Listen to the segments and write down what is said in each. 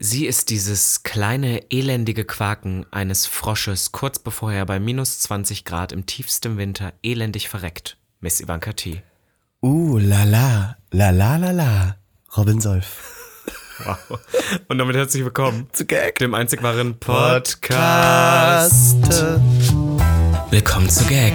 Sie ist dieses kleine, elendige Quaken eines Frosches, kurz bevor er bei minus 20 Grad im tiefsten Winter elendig verreckt. Miss Ivanka T. Uh, la la, la la la la. Robin Solf. Wow. Und damit herzlich willkommen Zu Gag. dem einzig wahren Podcast. Willkommen zu Gag.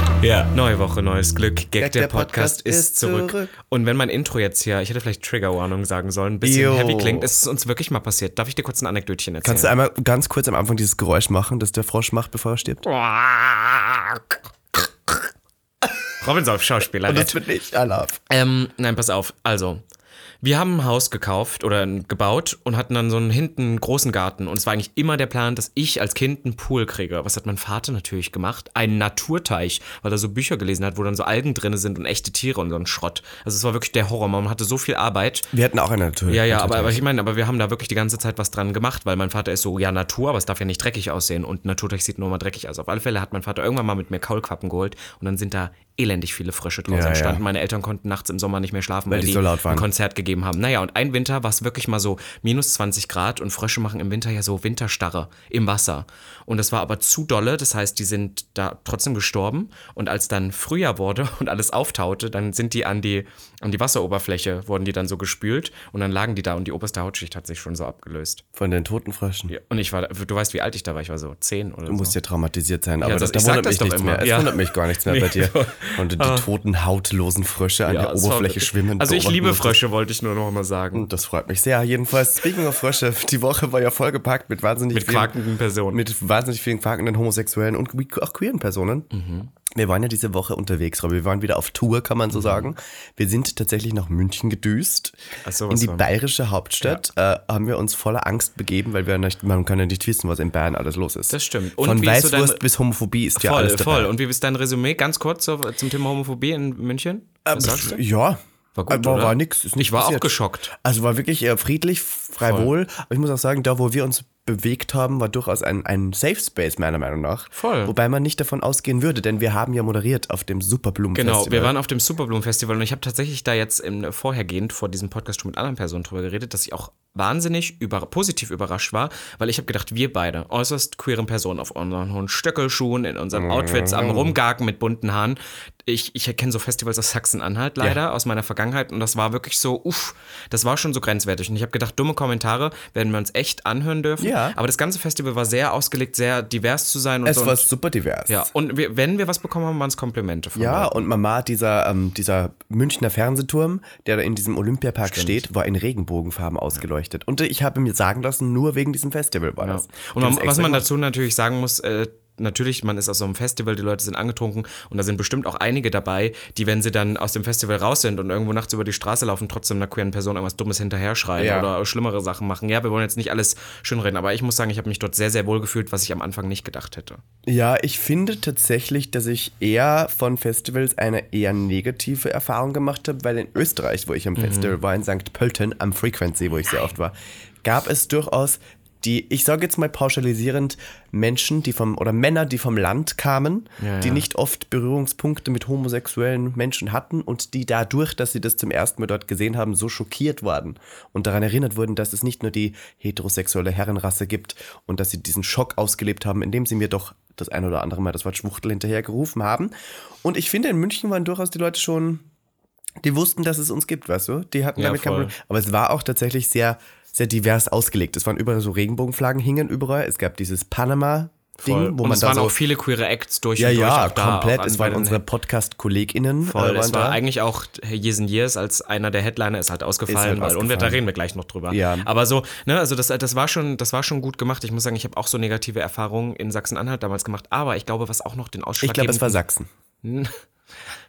Ja, neue Woche, neues Glück. Gag, der, Podcast, ist zurück. zurück. Und wenn mein Intro jetzt hier, ich hätte vielleicht Triggerwarnung sagen sollen, ein bisschen Jo. heavy klingt, ist es uns wirklich mal passiert. Darf ich dir kurz ein Anekdötchen erzählen? Kannst du einmal ganz kurz am Anfang dieses Geräusch machen, das der Frosch macht, bevor er stirbt? Robin Solf, Schauspieler. Und das bin ich, Alaf. Ähm, nein, pass auf. Also, wir haben ein Haus gekauft oder gebaut und hatten dann so einen hinten einen großen Garten. Und es war eigentlich immer der Plan, dass ich als Kind einen Pool kriege. Was hat mein Vater natürlich gemacht? Einen Naturteich, weil er so Bücher gelesen hat, wo dann so Algen drin sind und echte Tiere und so ein Schrott. Also es war wirklich der Horror. Man hatte so viel Arbeit. Wir hatten auch eine Natur. Ja, ja, aber, aber ich meine, aber wir haben da wirklich die ganze Zeit was dran gemacht, weil mein Vater ist so, ja, Natur, aber es darf ja nicht dreckig aussehen und Naturteich sieht nur mal dreckig aus. Auf alle Fälle hat mein Vater irgendwann mal mit mir Kaulquappen geholt und dann sind da elendig viele Frösche draußen Ja, ja. entstanden. Meine Eltern konnten nachts im Sommer nicht mehr schlafen, weil, die die so laut waren. ein Konzert gegeben haben. Naja, und ein Winter war es wirklich mal so minus 20 Grad und Frösche machen im Winter ja so Winterstarre im Wasser. Und das war aber zu dolle, das heißt, die sind da trotzdem gestorben. Und als dann Frühjahr wurde und alles auftaute, dann sind die an die, an die Wasseroberfläche, wurden die dann so gespült und dann lagen die da und die oberste Hautschicht hat sich schon so abgelöst. Von den toten Fröschen. Ja, und ich war, du weißt, wie alt ich da war, ich war so zehn oder Du musst so. ja traumatisiert sein, aber Ja, das, das- da wundert mich doch nichts immer. mehr. Es Ja. wundert mich gar nichts mehr bei dir. Und die toten, hautlosen Frösche an Ja, der war Oberfläche wirklich- schwimmen. Also ich liebe. Frösche, wollte ich nur noch mal sagen. Das freut mich sehr. Jedenfalls, speaking of Frösche, die Woche war ja vollgepackt mit wahnsinnig Mit vielen, quakenden Personen. mit wahnsinnig vielen quakenden homosexuellen und auch queeren Personen. Mhm. Wir waren ja diese Woche unterwegs, Robby. Wir waren wieder auf Tour, kann man so sagen. Wir sind tatsächlich nach München gedüst. Mhm. Ach so, in die war- bayerische Hauptstadt äh, haben wir uns voller Angst begeben, weil wir nicht, man kann ja nicht wissen, was in Bayern alles los ist. Das stimmt. Und Von so Weißwurst bis Homophobie ist ja voll, alles dabei. voll. Und wie ist dein Resümee? Ganz kurz so, zum Thema Homophobie in München? Was sagst du? Ja. War gut, war, war nix. Ich war auch passiert. geschockt. Also war wirklich eher friedlich, freiwohl. Aber ich muss auch sagen, da wo wir uns bewegt haben, war durchaus ein, ein Safe Space, meiner Meinung nach. Voll. Wobei man nicht davon ausgehen würde, denn wir haben ja moderiert auf dem Superblumen Genau, Festival. wir waren auf dem Superblumen-Festival und ich habe tatsächlich da jetzt im, vorhergehend vor diesem Podcast schon mit anderen Personen drüber geredet, dass ich auch wahnsinnig über, positiv überrascht war, weil ich habe gedacht, wir beide, äußerst queeren Personen auf unseren hohen Stöckelschuhen, in unseren Outfits, am Rumgagen mit bunten Haaren. Ich, ich kenne so Festivals aus Sachsen-Anhalt leider, aus meiner Vergangenheit und das war wirklich so, uff, das war schon so grenzwertig. Und ich habe gedacht, dumme Kommentare werden wir uns echt anhören dürfen. Ja. Aber das ganze Festival war sehr ausgelegt, sehr divers zu sein und es war Und, super divers. ja, und wir, wenn wir was bekommen haben, waren es Komplimente von Ja, Leuten. und Mama, dieser, ähm, dieser Münchner Fernsehturm, der da in diesem Olympiapark steht, war in Regenbogenfarben ausgeleuchtet. Und ich habe mir sagen lassen, nur wegen diesem Festival war das. Und Die man, was man dazu natürlich sagen muss, äh, natürlich, man ist auf so einem Festival, die Leute sind angetrunken und da sind bestimmt auch einige dabei, die, wenn sie dann aus dem Festival raus sind und irgendwo nachts über die Straße laufen, trotzdem einer queeren Person irgendwas Dummes hinterher schreien Ja. oder schlimmere Sachen machen. Ja, wir wollen jetzt nicht alles schönreden, aber ich muss sagen, ich habe mich dort sehr, sehr wohl gefühlt, was ich am Anfang nicht gedacht hätte. Ja, ich finde tatsächlich, dass ich eher von Festivals eine eher negative Erfahrung gemacht habe, weil in Österreich, wo ich am Festival war, in St. Pölten, am Frequency, wo ich sehr oft war, gab es durchaus die, ich sage jetzt mal pauschalisierend, Menschen, die vom, oder Männer, die vom Land kamen, Ja, die ja. nicht oft Berührungspunkte mit homosexuellen Menschen hatten und die dadurch, dass sie das zum ersten Mal dort gesehen haben, so schockiert waren und daran erinnert wurden, dass es nicht nur die heterosexuelle Herrenrasse gibt und dass sie diesen Schock ausgelebt haben, indem sie mir doch das ein oder andere Mal das Wort Schwuchtel hinterher gerufen haben. Und ich finde, in München waren durchaus die Leute schon, die wussten, dass es uns gibt, weißt du? Die hatten Ja, damit kein voll. Problem. Aber es war auch tatsächlich sehr, sehr divers ausgelegt. Es waren überall so Regenbogenflaggen, hingen überall. Es gab dieses Panama. Ding, Voll. wo und man es da waren so auch viele queere Acts durch ja, und durch. ja, komplett. auch Es waren unsere Podcast-KollegInnen. Voll, äh, es war da. eigentlich auch and Years als einer der Headliner ist halt ausgefallen, Ist halt weil ausgefallen. reden wir gleich noch drüber. Ja. Aber so, ne, also das, das war schon, das war schon gut gemacht. Ich muss sagen, ich habe auch so negative Erfahrungen in Sachsen-Anhalt damals gemacht. Aber ich glaube, was auch noch den Ich glaube, es war Sachsen.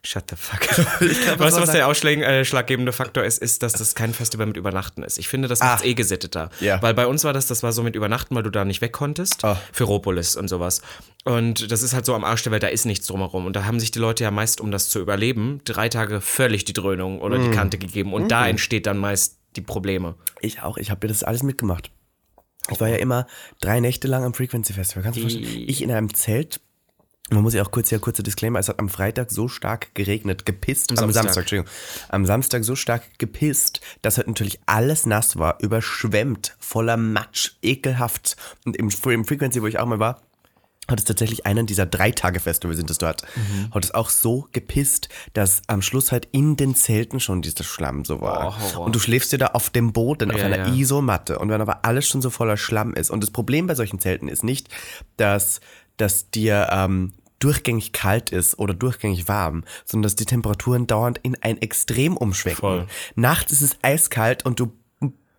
Shut the fuck. weißt du, was der ausschlaggebende Faktor ist, ist, dass das kein Festival mit Übernachten ist. Ich finde, das macht Ah. eh gesitteter. Ja. Weil bei uns war das, das war so mit Übernachten, weil du da nicht weg konntest. Ah. Ferropolis und sowas. Und das ist halt so am Arsch der Welt, da ist nichts drumherum. Und da haben sich die Leute ja meist, um das zu überleben, drei Tage völlig die Dröhnung oder Mm. die Kante gegeben. Und da entsteht dann meist die Probleme. Ich auch, ich habe mir das alles mitgemacht. Ich war ja immer drei Nächte lang am Frequency Festival. Kannst du dir vorstellen? Ich in einem Zelt. Man muss ja auch kurz hier kurzer Disclaimer, es hat am Freitag so stark geregnet, gepisst, am, Samstag. Samstag. Entschuldigung, am Samstag so stark gepisst, dass halt natürlich alles nass war, überschwemmt, voller Matsch, ekelhaft. Und im, im Frequency, wo ich auch mal war, hat es tatsächlich einen dieser drei Tage Festival sind es dort, Mhm. hat es auch so gepisst, dass am Schluss halt in den Zelten schon dieser Schlamm so war. Oh, und du schläfst dir da auf dem Boden, auf Ja, einer ja. Isomatte und wenn aber alles schon so voller Schlamm ist. Und das Problem bei solchen Zelten ist nicht, dass, dass dir ähm, durchgängig kalt ist oder durchgängig warm, sondern dass die Temperaturen dauernd in ein Extrem umschwenken. Voll. Nachts ist es eiskalt und du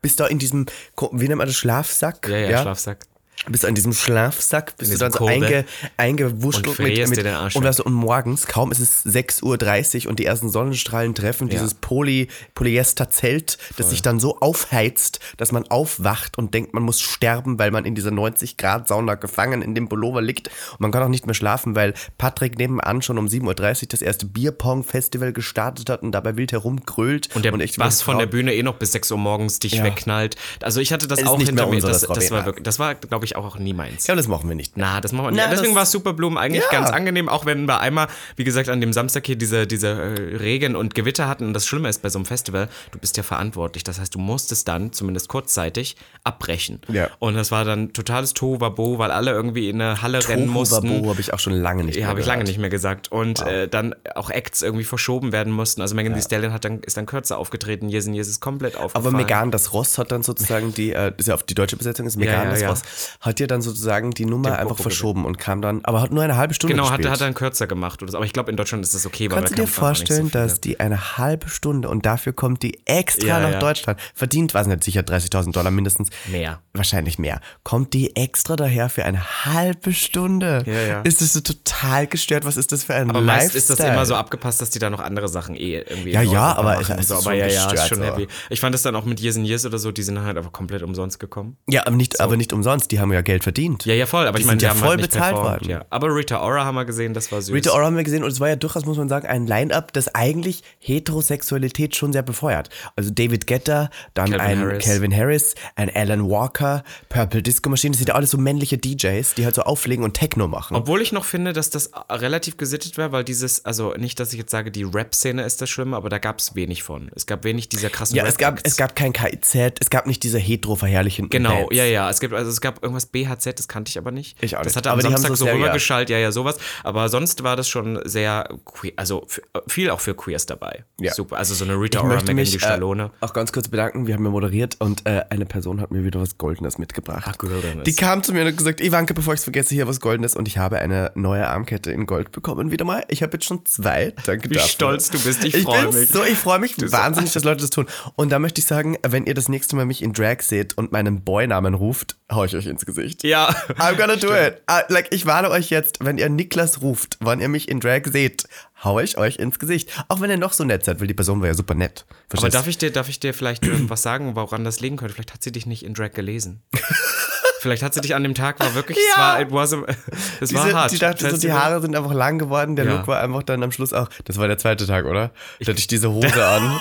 bist da in diesem, wie nennt man das, Schlafsack? Ja, ja, Schlafsack. Bist in diesem Schlafsack, bist du dann so einge, eingewurschtelt Und mit, mit und, du, und morgens, kaum ist es 6.30 Uhr und die ersten Sonnenstrahlen treffen dieses Poly, Polyester-Zelt, das sich dann so aufheizt, dass man aufwacht und denkt, man muss sterben, weil man in dieser 90 Grad Sauna gefangen in dem Pullover liegt und man kann auch nicht mehr schlafen, weil Patrick nebenan schon um 7.30 Uhr das erste Bierpong-Festival gestartet hat und dabei wild herumgrölt. Und der echt Bass von der Bühne eh noch bis 6 Uhr morgens dich Ja. wegknallt. Also ich hatte das Es auch nicht hinter mir. Das, das, war das war, glaube ich, auch nie meins. Ja, das machen wir nicht. Na, das machen wir Na, nicht. Deswegen das- war Superblumen eigentlich Ja. ganz angenehm, auch wenn wir einmal, wie gesagt, an dem Samstag hier diese, diese äh, Regen und Gewitter hatten. Und das Schlimme ist bei so einem Festival, du bist ja verantwortlich. Das heißt, du musstest dann, zumindest kurzzeitig, abbrechen. Ja. Und das war dann totales Tohuwabo, weil alle irgendwie in eine Halle rennen mussten. Tohuwabo habe ich auch schon lange nicht Ja, mehr habe ich lange nicht mehr gesagt. Und äh, dann auch Acts irgendwie verschoben werden mussten. Also Megan Thee Stallion hat dann, ist dann kürzer aufgetreten. Yesin Yes ist komplett aufgefallen. Aber Megan das Ross hat dann sozusagen die, äh, das ist ja auf die deutsche Besetzung ist, Megan ja, das ja. Ross, hat ja dann sozusagen die Nummer Den einfach verschoben und kam dann, aber hat nur eine halbe Stunde Genau, gespielt. hat, hat dann kürzer gemacht. Oder so. Aber ich glaube, in Deutschland ist das okay. weil Kannst du dir vorstellen, so dass die eine halbe Stunde und dafür kommt die extra Ja, nach ja. Deutschland, verdient, weiß nicht, sicher 30.000 Dollar mindestens. Mehr. Wahrscheinlich mehr. Kommt die extra daher für eine halbe Stunde? Ja, ja. Ist das so total gestört? Was ist das für ein Aber meist ist das Lifestyle? immer so abgepasst, dass die da noch andere Sachen eh irgendwie. Ja, ja, aber und ist so. Aber ja, ja, ist schon so. heavy. Ich fand es dann auch mit Years and Years oder so, die sind halt einfach komplett umsonst gekommen. Ja, aber nicht, aber nicht umsonst. Die haben ja Geld verdient. Ja, ja, voll. Aber Die ich meine, die ja haben voll halt bezahlt worden. Ja. Aber Rita Ora haben wir gesehen, das war süß. Rita Ora haben wir gesehen und es war ja durchaus, muss man sagen, ein Line-Up, das eigentlich Heterosexualität schon sehr befeuert. Also David Guetta, dann Calvin ein Harris. Calvin Harris, ein Alan Walker, Purple Disco Machine, das sind ja alles so männliche DJs, die halt so auflegen und Techno machen. Obwohl ich noch finde, dass das relativ gesittet war, weil dieses, also nicht, dass ich jetzt sage, die Rap-Szene ist das Schlimme, aber da gab es wenig von. Es gab wenig dieser krassen ja, es gab, es gab kein KIZ, es gab nicht diese hetero-verherrlichen Genau, Bands. ja, ja. Es gibt, also es gab irgendwas BHZ, das kannte ich aber nicht. Ich auch Das nicht. hatte am Aber die haben Samstag so sehr, ja. rübergeschaltet, ja, ja, sowas. Aber sonst war das schon sehr queer, also viel auch für Queers dabei. Ja. Super. Also so eine Rita Ich Ora, möchte Megan mich Thee äh, Stallone. auch ganz kurz bedanken. Wir haben ja moderiert und äh, eine Person hat mir wieder was Goldenes mitgebracht. Ach, Goldenes. Die kam zu mir und hat gesagt, Ivanka, bevor ich es vergesse, hier was Goldenes und ich habe eine neue Armkette in Gold bekommen wieder mal. Ich habe jetzt schon zwei. Danke Wie dafür. stolz du bist, ich Ich freu bin mich. so, ich freue mich wahnsinnig, dass Leute das tun. Und da möchte ich sagen, wenn ihr das nächste Mal mich in Drag seht und meinen Boy-Namen ruft, hau ich euch ins Gesicht. Ja. I'm gonna do it. Uh, like, ich warne euch jetzt, wenn ihr Niklas ruft, wann ihr mich in Drag seht, hau ich euch ins Gesicht. Auch wenn ihr noch so nett seid, weil die Person war ja super nett. Aber Verstehst? darf ich dir, darf ich dir vielleicht irgendwas sagen, woran das liegen könnte? Vielleicht hat sie dich nicht in Drag gelesen. Vielleicht hat sie dich an dem Tag war wirklich, es Ja. war, it was a, es war Diese, hart. die dachte so, die. Haare sind einfach lang geworden. Der. Look war einfach dann am Schluss auch. Das war der zweite Tag, oder? Da hatte ich diese Hose an.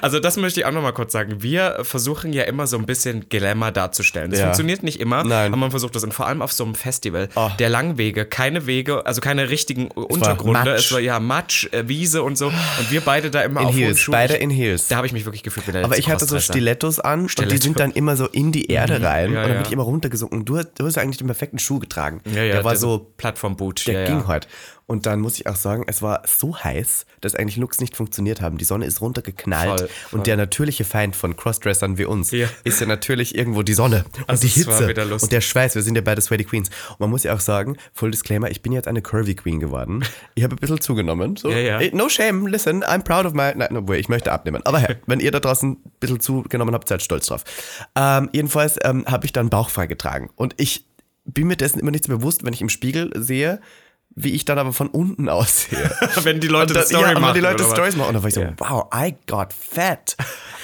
Also das möchte ich auch nochmal kurz sagen. Wir versuchen ja immer so ein bisschen Glamour darzustellen. Das Ja. funktioniert nicht immer, Nein. aber man versucht das. Und vor allem auf so einem Festival, Oh. der Langwege, keine Wege, also keine richtigen Untergründe. Matsch. Es war ja Matsch, äh, Wiese und so. Und wir beide da immer In auf Heels, Schuhen. beide in Heels. Da habe ich mich wirklich gefühlt wie der Aber ich hatte so. Stilettos an und die Stiletto. sind dann immer so in die Erde rein. Ja, und dann bin ich immer runtergesunken. Du, hast- du hast eigentlich den perfekten Schuh getragen. Ja, ja, der war der so, Plattformboot. der ja, ging ja. halt. Und dann muss ich auch sagen, es war so heiß, dass eigentlich Looks nicht funktioniert haben. Die Sonne ist runtergeknallt. Voll, voll. Und der natürliche Feind von Crossdressern wie uns Ja. ist ja natürlich irgendwo die Sonne und Also die Hitze und der Schweiß. Wir sind ja beide Sweaty Queens. Und man muss ja auch sagen, Full Disclaimer, ich bin jetzt eine Curvy Queen geworden. Ich habe ein bisschen zugenommen. So. Ja, ja. No shame, listen, I'm proud of my... Nein, obwohl, ich möchte abnehmen. Aber hey, wenn ihr da draußen ein bisschen zugenommen habt, seid stolz drauf. Ähm, jedenfalls ähm, habe ich dann bauchfrei getragen. Und ich bin mir dessen immer nicht so bewusst, wenn ich im Spiegel sehe, wie ich dann aber von unten aussehe. wenn die Leute das Story ja, machen. wenn die Leute? Stories machen. Und dann war ich so, Ja. wow, I got fat.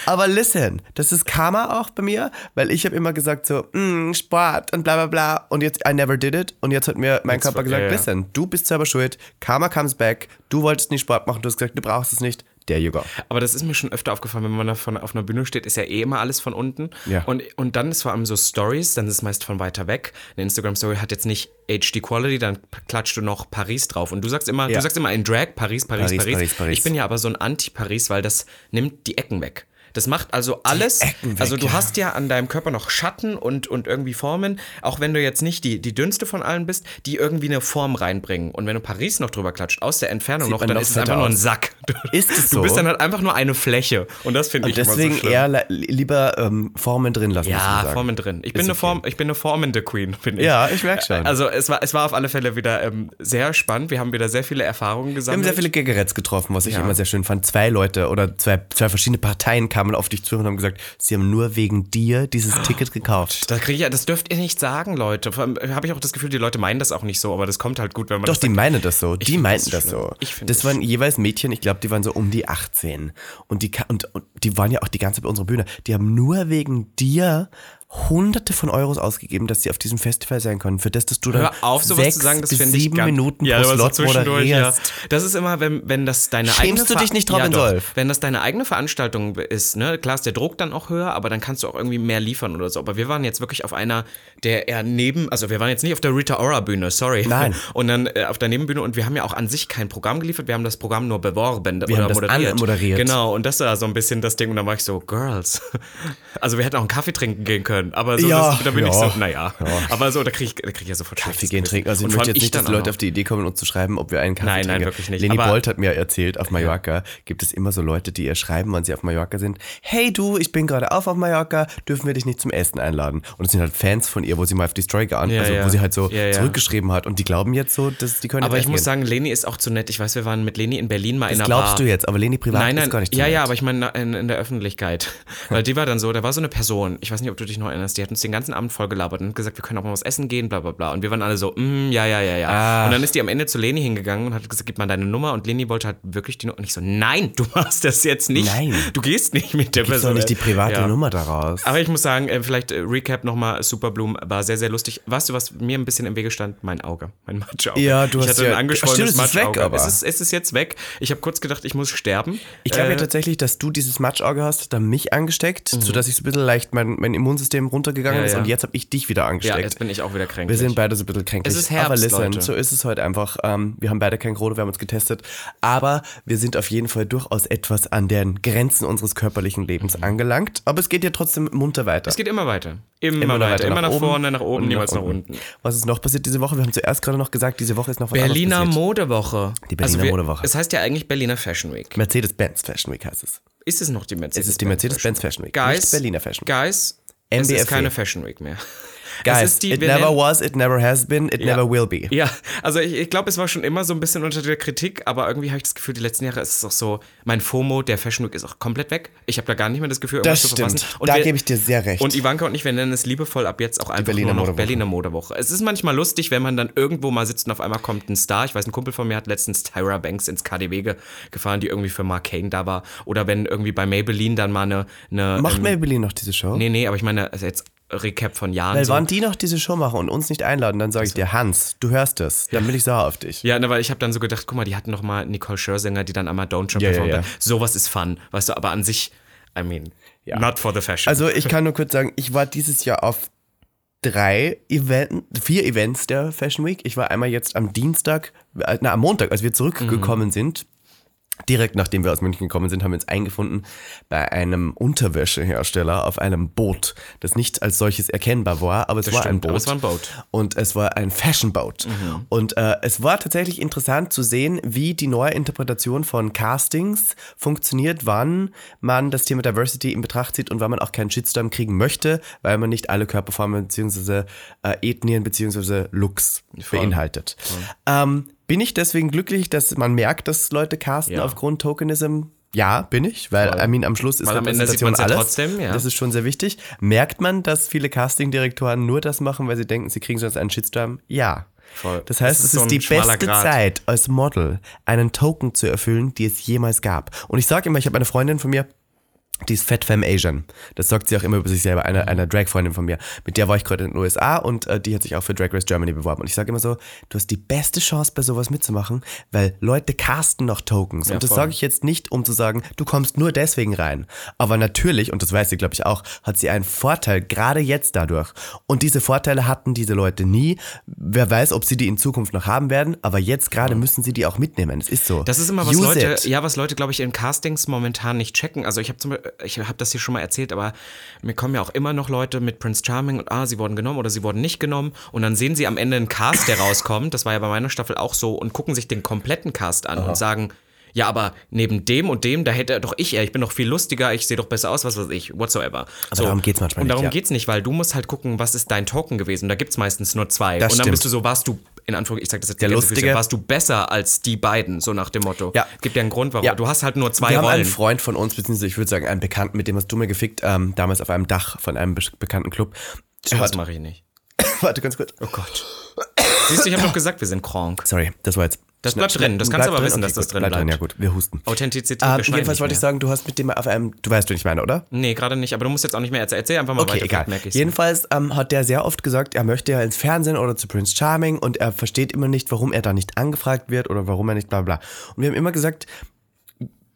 Aber listen, das ist Karma auch bei mir, weil ich habe immer gesagt so, mm, Sport und bla bla bla. Und jetzt, I never did it. Und jetzt hat mir mein Körper gesagt, ja. listen, du bist selber schuld. Karma comes back. Du wolltest nicht Sport machen. Du hast gesagt, du brauchst es nicht. There you go. Aber das ist mir schon öfter aufgefallen, wenn man da von, auf einer Bühne steht, ist ja eh immer alles von unten. Ja. Und, und dann ist vor allem so Stories, dann ist es meist von weiter weg. Eine Instagram-Story hat jetzt nicht HD Quality, dann klatscht du noch Paris drauf. Und du sagst immer, Ja. du sagst immer in Drag Paris, Paris, Paris, Paris, Paris, Paris. Ich bin ja aber so ein Anti-Paris, weil das nimmt die Ecken weg. Das macht also alles. Ecken weg, also du ja. hast ja an deinem Körper noch Schatten und, und irgendwie Formen, auch wenn du jetzt nicht die, die dünnste von allen bist, die irgendwie eine Form reinbringen. Und wenn du Paris noch drüber klatscht, aus der Entfernung Sieht noch, dann noch ist es einfach nur ein aus. Sack. Du, Ist es Du so? bist dann halt einfach nur eine Fläche. Und das finde ich deswegen immer so eher li- lieber ähm, Formen drin lassen. ja. Formen drin. Ich bin, eine okay. Form, ich bin eine formende Queen, bin ich. Ja, ich merk schon. Also es war, es war auf alle Fälle wieder ähm, sehr spannend. Wir haben wieder sehr viele Erfahrungen Wir haben gesammelt. sehr viele Gaggeretts getroffen, was ich Ja. immer sehr schön fand. Zwei Leute oder zwei, zwei verschiedene Parteien kamen auf dich zu und haben gesagt, sie haben nur wegen dir dieses Ticket gekauft. das, krieg ich, ja- das dürft ihr nicht sagen, Leute. Allem habe ich auch das Gefühl, die Leute meinen das auch nicht so, aber das kommt halt gut, wenn man Doch, das die meinen das so. Die meinten das das schlimm. so. Ich das das waren jeweils Mädchen, ich glaube, die waren so um die 18. Und die, und, und die waren ja auch die ganze Zeit bei unserer Bühne. Die haben nur wegen dir hunderte von Euros ausgegeben, dass sie auf diesem Festival sein können. Für das, dass du dann Hör auf, sowas sechs zu sagen, das bis finde ich sieben ganz- Minuten ja, pro Slot zwischendurch, ja. moderierst. Das ist immer, wenn, wenn das deine Schämst eigene du Ver- dich nicht, Robin ja. Solf? Wenn das deine eigene Veranstaltung ist, ne, klar ist der Druck dann auch höher, aber dann kannst du auch irgendwie mehr liefern oder so. Aber wir waren jetzt wirklich auf einer, der eher neben, also wir waren jetzt nicht auf der Rita Ora Bühne, sorry. Nein. Und dann äh, auf der Nebenbühne und wir haben ja auch an sich kein Programm geliefert, wir haben das Programm nur beworben Wir oder haben das moderiert. anmoderiert. Genau, und das war so ein bisschen das Ding und dann war ich so, Girls. Also wir hätten auch einen Kaffee trinken gehen können, aber so, Ja, das, da bin ich ja. so, naja. Aber so, da kriege ich, da krieg ich ja sofort Kaffee gehen trinken. Also ich Und möchte jetzt nicht, dass Leute auf die Idee kommen, uns zu schreiben, ob wir einen Kaffee Nein, nein, trinken. wirklich nicht. Leni Aber- Bolt hat mir erzählt, auf Mallorca gibt es immer so Leute, die ihr schreiben, wann sie auf Mallorca sind. Hey du, ich bin gerade auf auf Mallorca, dürfen wir dich nicht zum Essen einladen? Und es sind halt Fans von ihr, wo sie mal auf die Story geantwortet, Ja, also ja. wo sie halt so Ja, ja. zurückgeschrieben hat. Und die glauben jetzt so, dass die können Aber ich muss sagen, Leni ist auch zu nett. Ich weiß, wir waren mit Leni in Berlin mal gehen. in das einer glaubst Bar. du jetzt, aber Leni privat Nein, nein, ist gar nicht so ja, nett. ja, aber ich meine in, in der Öffentlichkeit. Weil die war dann so, da war so eine Person, ich weiß nicht, ob du dich noch erinnerst, die hat uns den ganzen Abend voll gelabert und gesagt, wir können auch mal was essen gehen, bla bla bla. Und wir waren alle so, mm, ja, ja, ja, ja. Ah. Und dann ist die am Ende zu Leni hingegangen und hat gesagt, gib mal deine Nummer. Und Leni wollte halt wirklich die Nummer. Und ich so, nein, du machst das jetzt nicht. Nein. Du gehst nicht mit der Gibst Person. doch nicht die private Ja. Nummer daraus. Aber ich muss sagen, äh, vielleicht äh, Recap nochmal, Superbloom war sehr, sehr lustig. Weißt du, was mir ein bisschen im Wege stand? Mein Auge, mein Matschauge. Ja, du ich hast hatte ja- ein angeschwollenes Stimmt, es ist weg, Matschauge. aber. Es ist, es ist jetzt weg. Ich habe kurz gedacht, ich muss sterben. Ich glaube ja Äh, tatsächlich, dass du dieses Matschauge hast, dann mich angesteckt, sodass ich so ein bisschen leicht mein, mein Immunsystem runtergegangen Mhm. Ja, ist ja. und jetzt habe ich dich wieder ja, angesteckt. jetzt bin ich auch wieder kränklich. Wir sind beide so ein bisschen kränklich. Es ist Herbst, aber listen, Leute. so ist es heute einfach. Ähm, wir haben beide kein Corona, wir haben uns getestet. Aber wir sind auf jeden Fall durchaus etwas an den Grenzen unseres körperlichen Lebens angelangt. Aber es geht ja trotzdem munter weiter. Mhm. es geht immer weiter. Immer, Immer weiter. weiter Immer nach nach, vorne, nach oben, niemals nach unten. Was ist noch passiert diese Woche? Wir haben zuerst gerade noch gesagt, diese Woche ist noch was Berliner anderes passiert. Modewoche. Die Berliner also wir, Modewoche. Es heißt ja eigentlich Berliner Fashion Week. Mercedes-Benz Fashion Week heißt es. Ist es noch die Mercedes? Es ist die Mercedes-Benz Fashion Week, Guys, Berliner Fashion Week. Guys, es MBFW. ist keine Fashion Week mehr. Guys, es ist die, it never nennen- was, it never has been, it never will be. Ja, also ich, ich glaube, es war schon immer so ein bisschen unter der Kritik, aber irgendwie habe ich das Gefühl, die letzten Jahre ist es auch so, mein FOMO, der Fashion Week ist auch komplett weg. Ich habe da gar nicht mehr das Gefühl, irgendwas Das zu verpassen. stimmt. Und Da gebe ich dir sehr recht. Und Ivanka und ich, wir nennen es liebevoll ab jetzt auch einfach Berliner nur noch Modewoche. Berliner Modewoche. Es ist manchmal lustig, wenn man dann irgendwo mal sitzt und auf einmal kommt ein Star. Ich weiß, ein Kumpel von mir hat letztens Tyra Banks ins KDW ge gefahren, die irgendwie für Mark Kane da war. Oder wenn irgendwie bei Maybelline dann mal eine... eine Macht ähm, Maybelline noch diese Show? Nee, nee, aber ich meine, also jetzt Recap von Jahren. Weil so. wann die noch diese Show machen und uns nicht einladen, dann sage ich dir, Hans, du hörst es, dann bin ich sauer auf dich. Ja, ne, weil ich habe dann so gedacht, guck mal, die hatten noch mal Nicole Scherzinger, die dann einmal Don't Jump Ja, ja, performt ja. hat. Sowas ist fun, weißt du, aber an sich, I mean, Ja. not for the fashion. Also ich kann nur kurz sagen, ich war dieses Jahr auf drei Event, vier Events der Fashion Week. Ich war einmal jetzt am Dienstag, äh, na am Montag, als wir zurückgekommen sind. Direkt nachdem wir aus München gekommen sind, haben wir uns eingefunden bei einem Unterwäschehersteller auf einem Boot, das nicht als solches erkennbar war, aber es war ein stimmt, Boot. aber es war ein Boot. Und es war ein Fashion Boat. Und äh, es war tatsächlich interessant zu sehen, wie die neue Interpretation von Castings funktioniert, wann man das Thema Diversity in Betracht zieht und wann man auch keinen Shitstorm kriegen möchte, weil man nicht alle Körperformen bzw. Äh, Ethnien bzw. Looks Voll. beinhaltet. Ähm, bin ich deswegen glücklich, dass man merkt, dass Leute casten Ja. aufgrund Tokenism? Ja, bin ich, weil I mean, am Schluss ist Weil Repräsentation man's ja alles. trotzdem, ja. Das ist schon sehr wichtig. Merkt man, dass viele Castingdirektoren nur das machen, weil sie denken, sie kriegen sonst einen Shitstorm? Ja. Voll. Das heißt, Das es ist ist, so die beste Grat. Zeit als Model, einen Token zu erfüllen, die es jemals gab. Und ich sage immer, ich habe eine Freundin von mir, die ist Fat Femme Asian. Das sagt sie auch immer über sich selber, eine, eine Drag-Freundin von mir. Mit der war ich gerade in den USA und äh, die hat sich auch für Drag Race Germany beworben. Und ich sage immer so, du hast die beste Chance bei sowas mitzumachen, weil Leute casten noch Tokens. Ja, und das sage ich jetzt nicht, um zu sagen, du kommst nur deswegen rein. Aber natürlich, und das weiß sie, glaube ich, auch, hat sie einen Vorteil, gerade jetzt dadurch. Und diese Vorteile hatten diese Leute nie. Wer weiß, ob sie die in Zukunft noch haben werden, aber jetzt gerade müssen sie die auch mitnehmen. Es ist so. Das ist immer was Use Leute, it. ja, was Leute, glaube ich, in Castings momentan nicht checken. Also ich habe zum Beispiel, ich habe das hier schon mal erzählt, aber mir kommen ja auch immer noch Leute mit Prince Charming und ah, sie wurden genommen oder sie wurden nicht genommen und dann sehen sie am Ende einen Cast, der rauskommt. Das war ja bei meiner Staffel auch so und gucken sich den kompletten Cast an und sagen, ja, aber neben dem und dem, da hätte doch ich, eher, ich bin doch viel lustiger, ich sehe doch besser aus, was weiß ich, whatsoever. Aber darum geht's manchmal Und nicht, darum ja. geht's nicht, weil du musst halt gucken, was ist dein Token gewesen. Da gibt's meistens nur zwei. Das und dann stimmt. bist du so, warst du, in Anführungszeichen, ich sag das jetzt Der Füße, Lustige. warst du besser als die beiden, so nach dem Motto. Ja. Gibt ja einen Grund, warum. Ja. Du hast halt nur zwei Wir haben einen Rollen. Freund von uns, beziehungsweise ich würde sagen einen Bekannten, mit dem hast du mir gefickt, ähm, damals auf einem Dach von einem be bekannten Club. Das hat, mache ich nicht. warte ganz kurz. Oh Gott. Siehst du, ich habe doch gesagt, wir sind krank. Sorry, das war jetzt. Das bleibt drin, das kannst du aber wissen, dass Okay, das gut, drin bleibt. bleibt. Ja gut, wir husten. Authentizität, Ähm, jedenfalls wollte ich sagen, du hast mit dem auf einem, du weißt, du nicht meine, oder? Nee, gerade nicht, aber du musst jetzt auch nicht mehr erzählen. Erzähl einfach mal Okay, weiter, egal. Jedenfalls ähm, hat der sehr oft gesagt, er möchte ja ins Fernsehen oder zu Prince Charming und er versteht immer nicht, warum er da nicht angefragt wird oder warum er nicht bla bla. Und wir haben immer gesagt,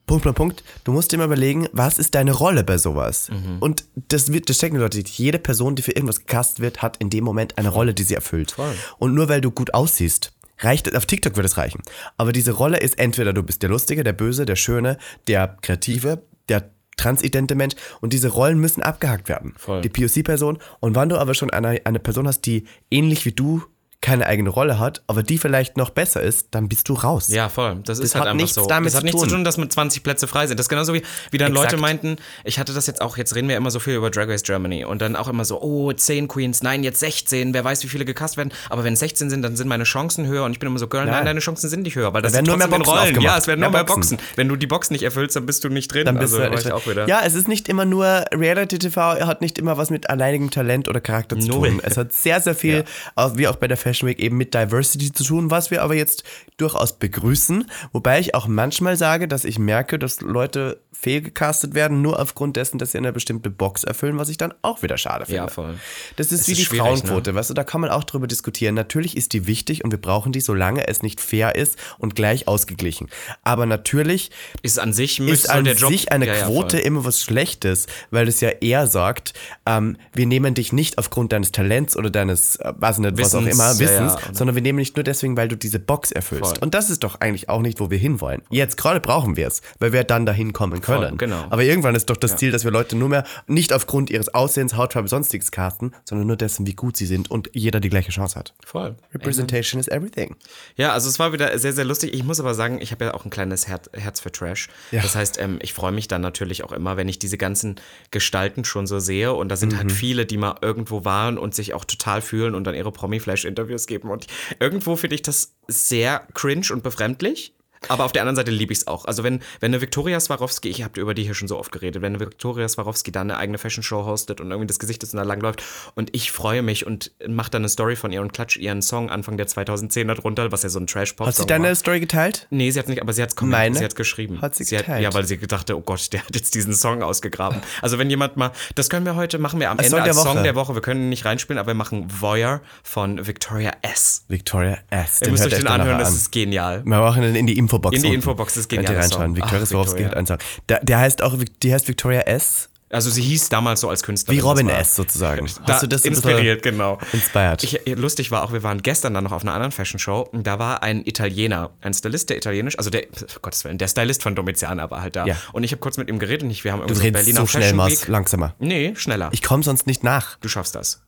Punkt, Punkt, Punkt, du musst dir immer überlegen, was ist deine Rolle bei sowas? Mhm. Und das, wird, das checken die Leute. Jede Person, die für irgendwas gecastet wird, hat in dem Moment eine Rolle, die sie erfüllt. Und nur weil du gut aussiehst, reicht auf TikTok wird es reichen. Aber diese Rolle ist entweder du bist der Lustige, der Böse, der Schöne, der Kreative, der transidente Mensch und diese Rollen müssen abgehakt werden. Voll. Die POC-Person. Und wenn du aber schon eine, eine Person hast, die ähnlich wie du keine eigene Rolle hat, aber die vielleicht noch besser ist, dann bist du raus. Ja, voll. Das, ist halt hat einfach nichts so. damit das hat zu nichts zu tun. dass mit 20 Plätze frei sind. Das ist genauso wie, wie dann Exakt. Leute meinten, ich hatte das jetzt auch, jetzt reden wir immer so viel über Drag Race Germany und dann auch immer so, oh, 10 Queens, nein, jetzt 16, wer weiß, wie viele gecast werden. Aber wenn es 16 sind, dann sind meine Chancen höher und ich bin immer so, Girl, nein, Nein. deine Chancen sind nicht höher, weil das werden sind nur mehr Boxen Rollen. Ja, es werden nur Mehr mehr Boxen. Boxen. Wenn du die Box nicht erfüllst, dann bist du nicht drin. Dann bist also, du halt auch wieder. Ja, es ist nicht immer nur Reality TV, hat nicht immer was mit alleinigem Talent oder Charakter zu tun. Es hat sehr, sehr viel, auch wie auch bei der Fashion Week, eben mit Diversity zu tun, was wir aber jetzt durchaus begrüßen. Wobei ich auch manchmal sage, dass ich merke, dass Leute fehlgecastet werden, nur aufgrund dessen, dass sie eine bestimmte Box erfüllen, was ich dann auch wieder schade finde. Ja, voll. Das ist Es wie ist die ne? Frauenquote, weißt du, da kann man auch drüber diskutieren. Natürlich ist die wichtig und wir brauchen die, solange es nicht fair ist und gleich ausgeglichen. Aber natürlich Ist an sich, ist an sich eine Ja, ja, Quote voll. immer was Schlechtes, weil es ja eher sagt, ähm, wir nehmen dich nicht aufgrund deines Talents oder deines, äh, weiß nicht, was auch immer, ja, Wissens, ja, sondern wir nehmen dich nur deswegen, weil du diese Box erfüllst. Voll. Und das ist doch eigentlich auch nicht, wo wir hinwollen. Jetzt gerade brauchen wir es, weil wir dann dahin kommen können. Voll, genau. Aber irgendwann ist doch das Ziel, dass wir Leute nur mehr nicht aufgrund ihres Aussehens, Hautfarbe, sonstiges casten, sondern nur dessen, wie gut sie sind und jeder die gleiche Chance hat. Voll. Representation is everything. Ja, also es war wieder sehr, sehr lustig. Ich muss aber sagen, ich habe ja auch ein kleines Her Herz für Trash. Ja. Das heißt, ähm, ich freue mich dann natürlich auch immer, wenn ich diese ganzen Gestalten schon so sehe. Und da sind Mhm. halt viele, die mal irgendwo waren und sich auch total fühlen und dann ihre Promi-Flash-Interviews geben. Und irgendwo finde ich das sehr cringe und befremdlich. Aber auf der anderen Seite liebe ich es auch. Also wenn, wenn eine Viktoria Swarovski, ich habe über die hier schon so oft geredet, wenn eine Viktoria Swarovski dann eine eigene Fashion-Show hostet und irgendwie das Gesicht ist und da langläuft und ich freue mich und mache dann eine Story von ihr und klatsch ihren Song Anfang der 2010er drunter, was ja so ein Trash-Pop-Song Hat sie deine war. Story geteilt? Nee, sie hat nicht, aber sie hat es Meine? sie hat's geschrieben. Hat sie hat, geteilt. Ja, weil sie gedachte, oh Gott, der hat jetzt diesen Song ausgegraben. Also wenn jemand mal, das können wir heute, machen wir am Ende Song der als Song Woche. der Woche. Wir können ihn nicht reinspielen, aber wir machen Voyeur von Victoria S. Victoria S. Ihr müsst euch den anhören, nachher das an. ist genial. Wir machen den in die Infobox. In die. Infobox, das ist Könnt ihr reinschauen. Song. Victoria Swarovski hat einen Song. Der, der heißt auch, die heißt Victoria S. Also sie hieß damals so als Künstlerin. Wie Robin S. sozusagen. Da, Hast du das inspiriert, genau. Inspired. Ich, lustig war auch, wir waren gestern dann noch auf einer anderen Fashion Show und da war ein Italiener, ein Stylist, der italienisch, also der, oh Gottes Willen, der Stylist von Domiziana war halt da. Ja. Und ich habe kurz mit ihm geredet und ich, wir haben du irgendwie so redest Berliner so schnell, Fashion Mars. Langsamer. Nee, schneller. Ich komme sonst nicht nach. du schaffst das.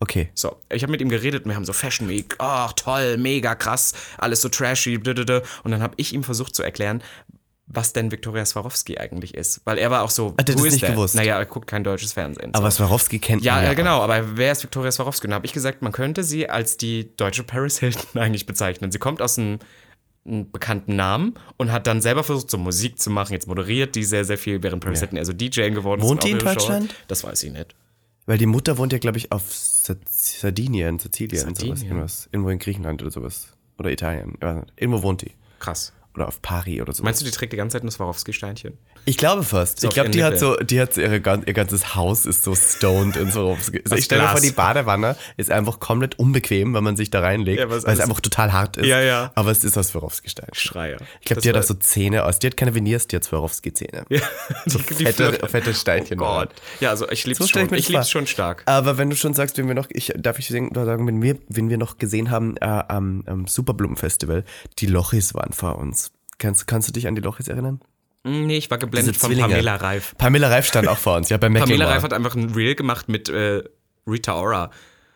Okay. So, ich habe mit ihm geredet und wir haben so Fashion Week, ach toll, mega krass, alles so trashy, blödödö. und dann habe ich ihm versucht zu erklären, was denn Viktoria Swarovski eigentlich ist, weil er war auch so, Hat er das nicht that? gewusst? Naja, er guckt kein deutsches Fernsehen. so. Aber Swarovski kennt Ja, man ja, genau, aber wer ist Victoria Swarovski? Und da habe ich gesagt, man könnte sie als die deutsche Paris Hilton eigentlich bezeichnen. Sie kommt aus einem, einem bekannten Namen und hat dann selber versucht, so Musik zu machen. Jetzt moderiert die sehr, sehr viel, während Paris Hilton eher so DJ geworden ist. Wohnt die in ihre Show. Deutschland? Das weiß ich nicht. Weil die Mutter wohnt ja, glaube ich, auf Sardinien, Sizilien, sowas, Sardinien? irgendwas. Irgendwo in Griechenland oder sowas. Oder Italien. Irgendwo wohnt die. Krass. Oder auf Paris oder so. Meinst du, die trägt die ganze Zeit ein Swarovski-Steinchen? Ich glaube fast. ich auf glaube, die hat so, die hat so ihre, ihr ganzes Haus ist so stoned in Swarovski. Also ich stelle mir vor, die Badewanne ist einfach komplett unbequem, wenn man sich da reinlegt, Ja, weil es einfach total hart ist. Ja, ja. Aber es ist aus Swarovski-Stein. Schreier. Ich glaube, die hat auch so Zähne aus. Die hat keine Veneers, die hat Swarovski-Zähne. Ja, So die, die fette, Flö- fette Steinchen. Oh Gott. Ja, also ich lieb's So schon. ich Ich, lieb's schon stark. Aber wenn du schon sagst, wenn wir noch, ich, darf ich sagen, wenn wir, wenn wir noch gesehen haben äh, am, am Superblumenfestival, die Lochis waren vor uns. Kannst, kannst du dich an die Lochis erinnern? Nee, ich war geblendet von. Pamela Reif. Pamela Reif stand auch vor uns, ja, bei Pamela Mecklenburg. Reif hat einfach ein Reel gemacht mit äh, Rita Ora.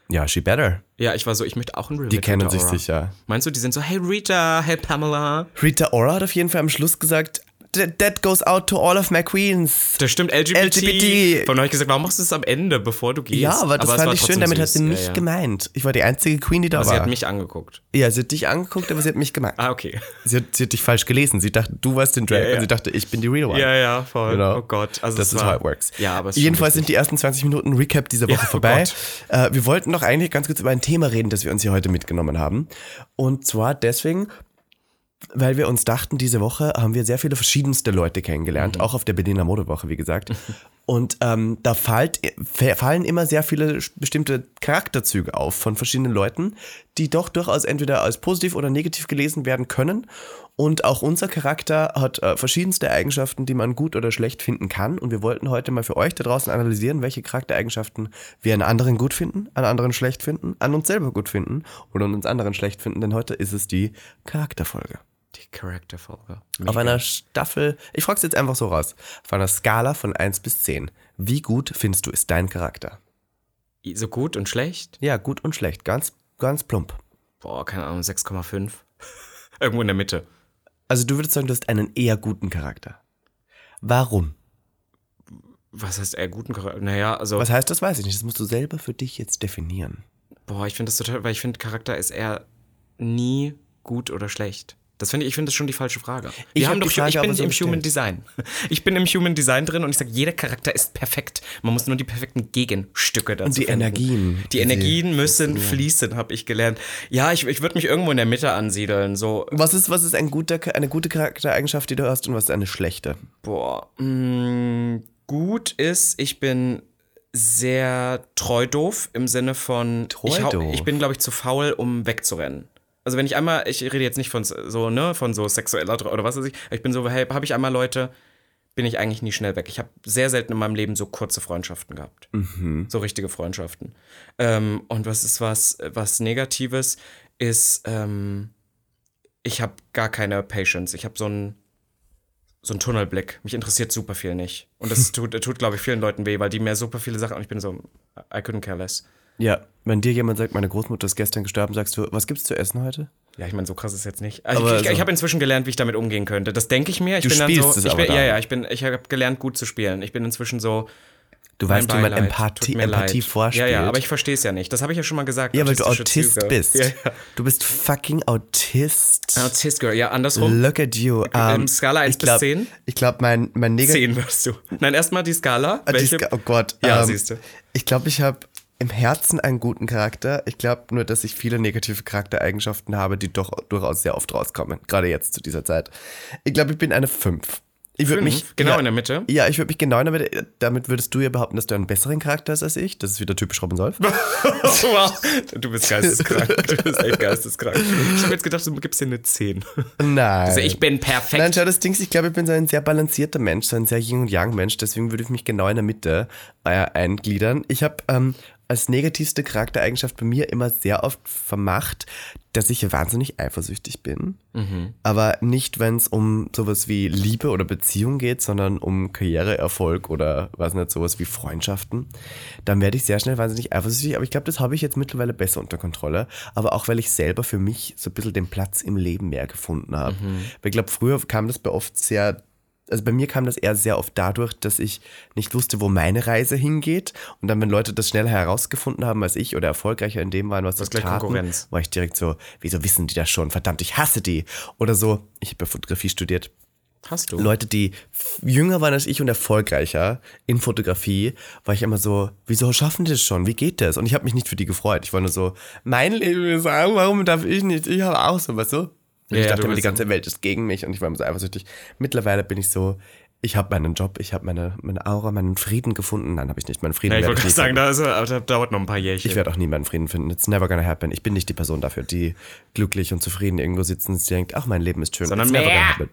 Ja, she better. Ja, ich war so, ich möchte auch ein Reel Die mit kennen Rita sich Ora. sicher. Meinst du, die sind so, hey Rita, hey Pamela. Rita Ora hat auf jeden Fall am Schluss gesagt, "That- goes out to all of my queens. Das stimmt, LGBT. LGBT. Von euch gesagt, warum machst du es am Ende, bevor du gehst? Ja, aber das es fand ich schön, damit hat süß. sie mich ja, ja. gemeint. Ich war die einzige Queen, die da Aber war. sie hat mich angeguckt. ja, sie hat dich angeguckt, aber sie hat mich gemeint. Ah, okay. Sie, hat, sie hat dich falsch gelesen. Sie dachte, du warst den Drag Ja, und sie dachte, ich bin die real one. Ja, ja, voll. Genau. Oh Gott. Also Das ist how it works. Ja, aber Jedenfalls sind die ersten 20 Minuten Recap dieser Woche oh vorbei. Gott. äh, wir wollten noch eigentlich ganz kurz über ein Thema reden, das wir uns hier heute mitgenommen haben. Und zwar deswegen, weil wir uns dachten, diese Woche haben wir sehr viele verschiedenste Leute kennengelernt, auch auf der Berliner Modewoche, wie gesagt. Und ähm, da fallt, fallen immer sehr viele bestimmte Charakterzüge auf von verschiedenen Leuten, die doch durchaus entweder als positiv oder negativ gelesen werden können. Und auch unser Charakter hat äh, verschiedenste Eigenschaften, die man gut oder schlecht finden kann. Und wir wollten heute mal für euch da draußen analysieren, welche Charaktereigenschaften wir an anderen gut finden, an anderen schlecht finden, an uns selber gut finden oder an uns anderen schlecht finden. Denn heute ist es die Charakterfolge. Charakterfolge. Auf einer Staffel, ich frag's jetzt einfach so raus, auf einer Skala von 1 bis 10. Wie gut findest du ist dein Charakter? So gut und schlecht? Ja, gut und schlecht, ganz, ganz plump. Boah, keine Ahnung, 6,5. Irgendwo in der Mitte. Also du würdest sagen, du hast einen eher guten Charakter. Warum? Was heißt eher guten Charakter? Naja, also, Was heißt das, weiß ich nicht. Das musst du selber für dich jetzt definieren. boah, ich finde das total, weil ich finde, Charakter ist eher nie gut oder schlecht. Das finde ich, ich finde das schon die falsche Frage. Wir Ich haben hab die doch, Frage ich bin so im gestellt. Human Design. Ich bin im Human Design drin und ich sage, jeder Charakter ist perfekt. Man muss nur die perfekten Gegenstücke dazu Und die finden. Energien, Die die Energien müssen funktionieren. fließen, habe ich gelernt. Ja, ich, ich würde mich irgendwo in der Mitte ansiedeln. So, Was ist, was ist ein guter, eine gute Charaktereigenschaft, die du hast und was ist eine schlechte? Boah, mh, gut ist, ich bin sehr treu doof im Sinne von Treu ich, ich bin glaube ich zu faul, um wegzurennen. Also wenn ich einmal, ich rede jetzt nicht von so ne, von so sexueller oder was weiß ich, ich bin so, hey, habe ich einmal Leute, bin ich eigentlich nie schnell weg. Ich habe sehr selten in meinem Leben so kurze Freundschaften gehabt, so richtige Freundschaften. Ähm, und was ist was, was Negatives ist, ähm, ich habe gar keine Patience. Ich habe so einen so einen Tunnelblick. Mich interessiert super viel nicht. Und das tut, tut glaube ich, vielen Leuten weh, weil die mir super viele Sachen und ich bin so, I couldn't care less. Ja, wenn dir jemand sagt, meine Großmutter ist gestern gestorben, sagst du, was gibt's zu essen heute? Ja, ich meine, so krass ist es jetzt nicht. Also Aber ich ich, so- ich habe inzwischen gelernt, wie ich damit umgehen könnte. Das denke ich mir. Ich Du bin dann spielst so, es ich aber bin, ja, dann. ja, ich bin, ich habe gelernt, gut zu spielen. Ich bin inzwischen so. Du weißt, wie man Empathie, Empathie leid. vorspielt. Ja, ja, aber ich verstehe es ja nicht. Das habe ich ja schon mal gesagt. Ja, weil du Autist Züge. bist. Ja, ja. Du bist fucking Autist. Autist, Girl. Ja, andersrum. Look at you. Im Ähm, Skala 1 ich glaub, bis 10? Ich glaube, mein, mein Negativ... Zehn wirst du. Nein, erstmal die Skala. Ah, die? Ska- oh Gott. Ja, ähm, siehst du. Ich glaube, ich habe im Herzen einen guten Charakter. Ich glaube nur, dass ich viele negative Charaktereigenschaften habe, die doch durchaus sehr oft rauskommen. Gerade jetzt zu dieser Zeit. Ich glaube, ich bin eine 5. Ich würde mich Genau ja, in der Mitte. Ja, ich würde mich genau damit, damit würdest du ja behaupten, dass du einen besseren Charakter hast als ich. Das ist wieder typisch Robin Solf. wow. Du bist geisteskrank. Du bist echt geisteskrank. Ich habe jetzt gedacht, du gibst dir eine 10. Nein. Also ich bin perfekt. Nein, schau, das Ding ist, ich glaube, ich bin so ein sehr balancierter Mensch, so ein sehr Yin- und Yang-Mensch, deswegen würde ich mich genau in der Mitte äh, eingliedern. Ich habe ähm, als negativste Charaktereigenschaft bei mir immer sehr oft vermacht, dass ich wahnsinnig eifersüchtig bin. Aber nicht, wenn es um sowas wie Liebe oder Beziehung geht, sondern um Karriereerfolg oder was nicht, sowas wie Freundschaften. Dann werde ich sehr schnell wahnsinnig eifersüchtig. Aber ich glaube, das habe ich jetzt mittlerweile besser unter Kontrolle. Aber auch, weil ich selber für mich so ein bisschen den Platz im Leben mehr gefunden habe. Weil ich glaube, früher kam das bei oft sehr also bei mir kam das eher sehr oft dadurch, dass ich nicht wusste, wo meine Reise hingeht. Und dann, wenn Leute das schneller herausgefunden haben als ich oder erfolgreicher in dem waren, was gleich taten, Konkurrenz. war ich direkt so, wieso wissen die das schon? Verdammt, ich hasse die. Oder so, ich habe ja Fotografie studiert. Hast du? Leute, die jünger waren als ich und erfolgreicher in Fotografie, war ich immer so, wieso schaffen die das schon? Wie geht das? Und ich habe mich nicht für die gefreut. Ich war nur so, mein Leben ist auch, warum darf ich nicht? Ich habe auch so, weißt du? Und Ja, ich dachte immer, die ganze Welt ist gegen mich und ich war immer so eifersüchtig. Mittlerweile bin ich so, ich habe meinen Job, ich habe meine, meine Aura, meinen Frieden gefunden. Nein, habe ich nicht. Meinen Frieden Ja, ich wollte gerade sagen, da, ist, das dauert noch ein paar Jährchen. ich werde auch nie meinen Frieden finden. It's never gonna happen. Ich bin nicht die Person dafür, die glücklich und zufrieden irgendwo sitzt und denkt, ach, mein Leben ist schön. Sondern It's mehr.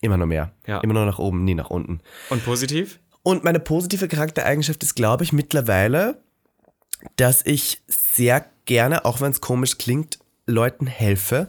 Immer nur mehr. Ja. Immer nur nach oben, nie nach unten. Und positiv? Und meine positive Charaktereigenschaft ist, glaube ich, mittlerweile, dass ich sehr gerne, auch wenn es komisch klingt, Leuten helfe.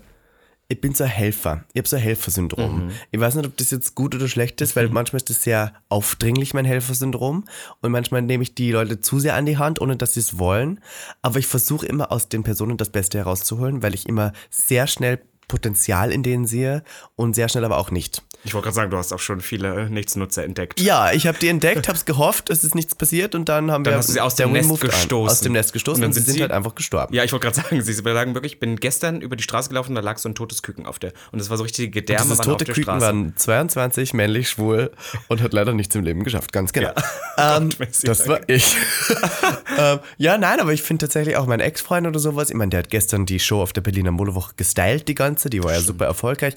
Ich bin so ein Helfer. Ich habe so ein Helfersyndrom. Ich weiß nicht, ob das jetzt gut oder schlecht ist, weil manchmal ist das sehr aufdringlich, mein Helfersyndrom. Und manchmal nehme ich die Leute zu sehr an die Hand, ohne dass sie es wollen. Aber ich versuche immer aus den Personen das Beste herauszuholen, weil ich immer sehr schnell Potenzial in denen sehe und sehr schnell aber auch nicht. Ich wollte gerade sagen, du hast auch schon viele Nichtsnutzer entdeckt. Ja, ich habe die entdeckt, habe es gehofft, es ist nichts passiert und dann haben wir hast du sie aus dem Nest moved on. gestoßen. Aus dem Nest gestoßen Und und, dann sie sind sind sie- halt einfach gestorben. Ja, ich wollte gerade sagen, sie sagen wirklich, ich bin gestern über die Straße gelaufen und da lag so ein totes Küken auf der. Und das war so richtige Gedärme Dieses waren auf tote der Küken Straße. waren 22, männlich, schwul und hat leider nichts im Leben geschafft, ganz genau. Ja. Ähm, das war ich. ähm, ja, nein, aber ich finde tatsächlich auch mein Ex-Freund oder sowas, ich meine, der hat gestern die Show auf der Berliner Modewoche gestylt, die ganze, die war ja super erfolgreich.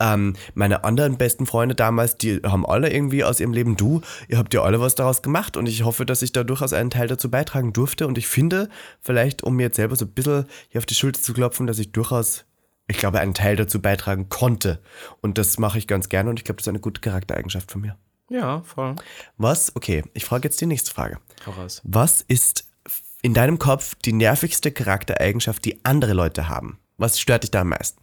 Ähm, meine anderen besten Freunde damals, die haben alle irgendwie aus ihrem Leben, du, ihr habt ja alle was daraus gemacht und ich hoffe, dass ich da durchaus einen Teil dazu beitragen durfte und ich finde, vielleicht, um mir jetzt selber so ein bisschen hier auf die Schulter zu klopfen, dass ich durchaus ich glaube, einen Teil dazu beitragen konnte. Und das mache ich ganz gerne und ich glaube, das ist eine gute Charaktereigenschaft von mir. Ja, voll. Was? Okay, ich frage jetzt die nächste Frage. Hau raus. Was ist in deinem Kopf die nervigste Charaktereigenschaft, die andere Leute haben? Was stört dich da am meisten?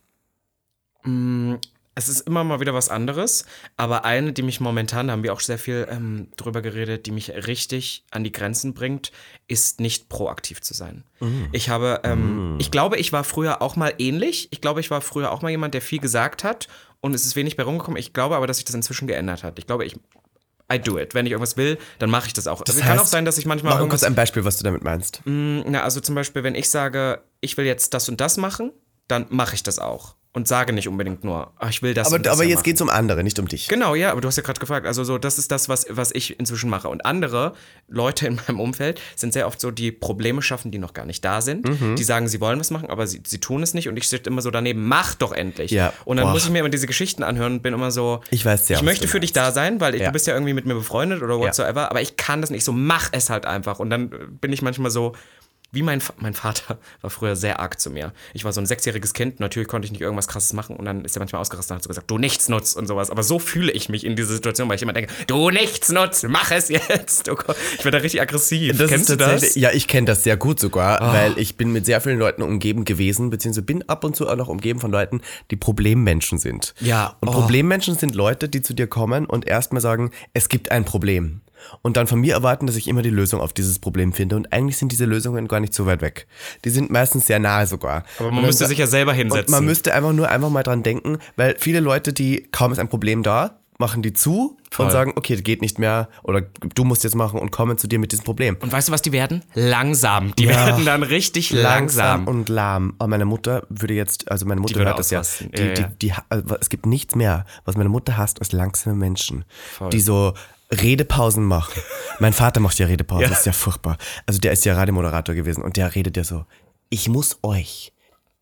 Es ist immer mal wieder was anderes, aber eine, die mich momentan, da haben wir auch sehr viel ähm, drüber geredet, die mich richtig an die Grenzen bringt, ist nicht proaktiv zu sein. Ich habe, ähm, ich glaube, ich war früher auch mal ähnlich. Ich glaube, ich war früher auch mal jemand, der viel gesagt hat und es ist wenig bei rumgekommen. Ich glaube aber, dass sich das inzwischen geändert hat. Ich glaube, ich, I do it. Wenn ich irgendwas will, dann mache ich das auch. es kann auch sein, dass ich manchmal Mach kurz ein Beispiel, was du damit meinst. na, also zum Beispiel, wenn ich sage, ich will jetzt das und das machen, dann mache ich das auch. Und sage nicht unbedingt nur, ach, ich will das Aber, das aber ja jetzt machen. geht's um andere, nicht um dich. Genau, ja, aber du hast ja gerade gefragt. Also so, das ist das, was, was ich inzwischen mache. Und andere Leute in meinem Umfeld sind sehr oft so, die Probleme schaffen, die noch gar nicht da sind. Mhm. Die sagen, sie wollen was machen, aber sie, sie tun es nicht. Und ich sitze immer so daneben, mach doch endlich. Ja, Und dann boah. muss ich mir immer diese Geschichten anhören und bin immer so, Ich weiß sehr, ich möchte für dich da sein, weil Ja. du bist ja irgendwie mit mir befreundet oder whatsoever, aber ich kann das nicht. So, mach es halt einfach. Und dann bin ich manchmal so, wie mein, mein Vater war früher sehr arg zu mir. Ich war so ein sechsjähriges Kind, natürlich konnte ich nicht irgendwas krasses machen und dann ist er manchmal ausgerastet und hat so gesagt, du nichts nutzt und sowas. Aber so fühle ich mich in dieser Situation, weil ich immer denke, du nichts nutzt, mach es jetzt. Oh ich werde da richtig aggressiv. Das Kennst du das? Ja, ich kenne das sehr gut sogar, weil ich bin mit sehr vielen Leuten umgeben gewesen, beziehungsweise bin ab und zu auch noch umgeben von Leuten, die Problemmenschen sind. Ja, Und oh. Problemmenschen sind Leute, die zu dir kommen und erstmal sagen, es gibt ein Problem. Und dann von mir erwarten, dass ich immer die Lösung auf dieses Problem finde. Und eigentlich sind diese Lösungen gar nicht so weit weg. Die sind meistens sehr nahe sogar. Aber man müsste sich ja selber Und hinsetzen. man müsste einfach nur einfach mal dran denken, weil viele Leute, die kaum ist ein Problem da, machen die zu Voll. und sagen, okay, das geht nicht mehr oder du musst jetzt machen und kommen zu dir mit diesem Problem. und weißt du, was die werden? Langsam. Die werden dann richtig langsam. und lahm. Aber meine Mutter würde jetzt, also meine Mutter hört das ja. Die, Ja, die, ja. die, also es gibt nichts mehr, was meine Mutter hasst, als langsame Menschen, die so Redepausen machen. mein Vater macht ja Redepausen, Ja. das ist ja furchtbar. Also der ist ja Radiomoderator gewesen und der redet ja so, ich muss euch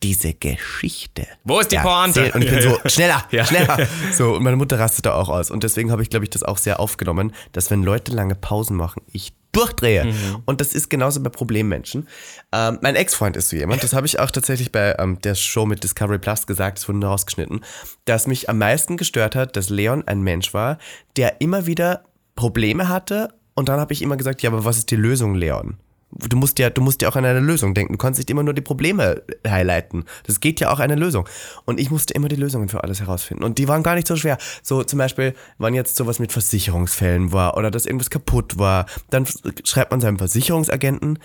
diese Geschichte. Wo ist die Pointe? Und ich bin so, schneller, Ja. schneller. So, und meine Mutter rastet da auch aus. Und deswegen habe ich, glaube ich, das auch sehr aufgenommen, dass wenn Leute lange Pausen machen, ich durchdrehe. Mhm. Und das ist genauso bei Problemmenschen. Ähm, mein Ex-Freund ist so jemand, das habe ich auch tatsächlich bei ähm, der Show mit Discovery Plus gesagt, das wurde nur rausgeschnitten, dass mich am meisten gestört hat, dass Leon ein Mensch war, der immer wieder Probleme hatte. Und dann habe ich immer gesagt, ja, aber was ist die Lösung, Leon? Du musst ja, du musst ja auch an eine Lösung denken. Du kannst nicht immer nur die Probleme highlighten. Das geht ja auch eine Lösung. Und ich musste immer die Lösungen für alles herausfinden. Und die waren gar nicht so schwer. So zum Beispiel, wann jetzt sowas mit Versicherungsfällen war oder dass irgendwas kaputt war, dann schreibt man seinem Versicherungsagenten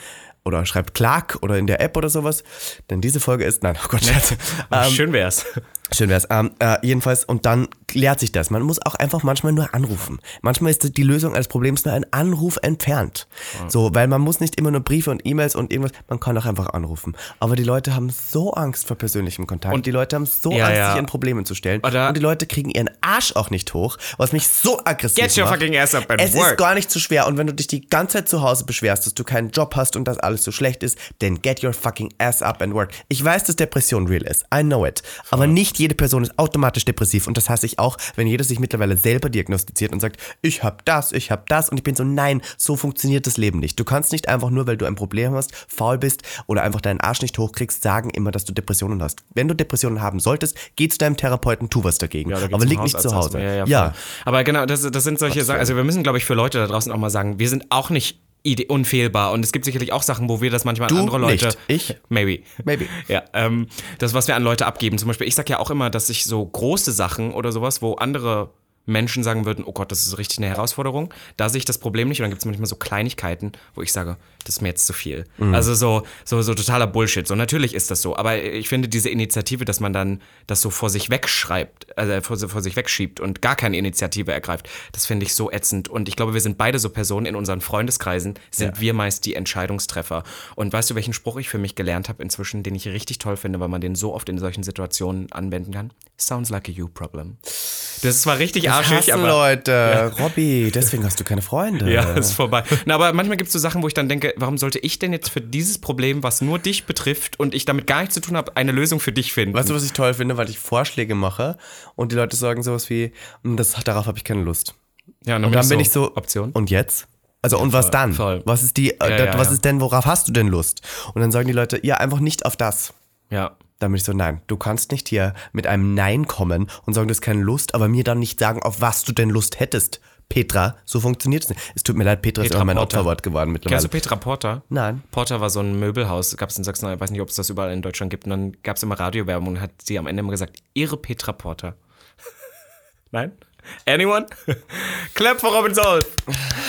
oder schreibt Clark oder in der App oder sowas. Denn diese Folge ist, nein, oh Gott, Scherz. Ähm, Schön wär's. Schön wär's. Ähm, äh, jedenfalls, und dann klärt sich das. Man muss auch einfach manchmal nur anrufen. Manchmal ist die Lösung eines Problems nur ein Anruf entfernt. So, weil man muss nicht immer nur Briefe und E-Mails und irgendwas, man kann auch einfach anrufen. Aber die Leute haben so Angst vor persönlichem Kontakt. Und die Leute haben so Ja, Angst, ja. sich ihren Problemen zu stellen. Oder- und die Leute kriegen ihren Arsch auch nicht hoch, was mich so aggressiv Get your macht. fucking ass up and es work. ist gar nicht so schwer. Und wenn du dich die ganze Zeit zu Hause beschwerst, dass du keinen Job hast und dass alles so schlecht ist, then get your fucking ass up and work. Ich weiß, dass Depression real ist. I know it. Aber nicht jede Person ist automatisch depressiv. Und das hasse ich auch, wenn jeder sich mittlerweile selber diagnostiziert und sagt, ich hab das, ich hab das. Und ich bin so, nein, so funktioniert das Leben nicht. Du kannst nicht einfach nur, weil du ein Problem hast, faul bist oder einfach deinen Arsch nicht hochkriegst, sagen immer, dass du Depressionen hast. Wenn du Depressionen haben solltest, geh zu deinem Therapeuten, tu was dagegen. Ja, aber lieg nicht zu Hause. Ja, ja, ja. Aber genau, das, das sind solche Sachen. Also wir müssen, glaube ich, für Leute da draußen auch mal sagen, wir sind auch nicht unfehlbar. Und es gibt sicherlich auch Sachen, wo wir das manchmal an Du andere Leute. nicht. Ich? Maybe. Maybe. Ja, ähm, das, was wir an Leute abgeben. Zum Beispiel, ich sag ja auch immer, dass ich so große Sachen oder sowas, wo andere Menschen sagen würden, oh Gott, das ist richtig eine Herausforderung. Da sehe ich das Problem nicht. Und dann gibt es manchmal so Kleinigkeiten, wo ich sage, das ist mir jetzt zu viel. Also so, so, so totaler Bullshit. So natürlich ist das so. Aber ich finde diese Initiative, dass man dann das so vor sich wegschreibt, also vor, vor sich wegschiebt und gar keine Initiative ergreift, das finde ich so ätzend. Und ich glaube, wir sind beide so Personen in unseren Freundeskreisen, sind wir meist die Entscheidungstreffer. Und weißt du, welchen Spruch ich für mich gelernt habe inzwischen, den ich richtig toll finde, weil man den so oft in solchen Situationen anwenden kann? Sounds like a you problem. Das ist zwar richtig arschig, Hassen aber. Leute. Robby, deswegen hast du keine Freunde. Ja, ist vorbei. Na, aber manchmal gibt es so Sachen, wo ich dann denke, warum sollte ich denn jetzt für dieses Problem, was nur dich betrifft und ich damit gar nichts zu tun habe, eine Lösung für dich finden? Weißt du, was ich toll finde, weil ich Vorschläge mache und die Leute sagen sowas wie, "Mm, das, darauf habe ich keine Lust. ja, Und dann bin ich so, Option. und jetzt? Also und was voll, dann? voll. Was ist die, äh, Ja, ja, was ja. ist denn, worauf hast du denn Lust? Und dann sagen die Leute, ja, einfach nicht auf das. Ja. Dann bin ich so, nein, du kannst nicht hier mit einem Nein kommen und sagen, du hast keine Lust, aber mir dann nicht sagen, auf was du denn Lust hättest. Petra, so funktioniert es nicht. Es tut mir leid, Petra, ist Petra immer mein Porter. Opferwort geworden Kennst mittlerweile. du Petra Porter? Nein. Porter war so ein Möbelhaus, gab es in Sachsen, ich weiß nicht, ob es das überall in Deutschland gibt. Und dann gab es immer Radiowerbung und hat sie am Ende immer gesagt, ihre Petra Porter. Nein? Anyone? Clap for Robin Solf.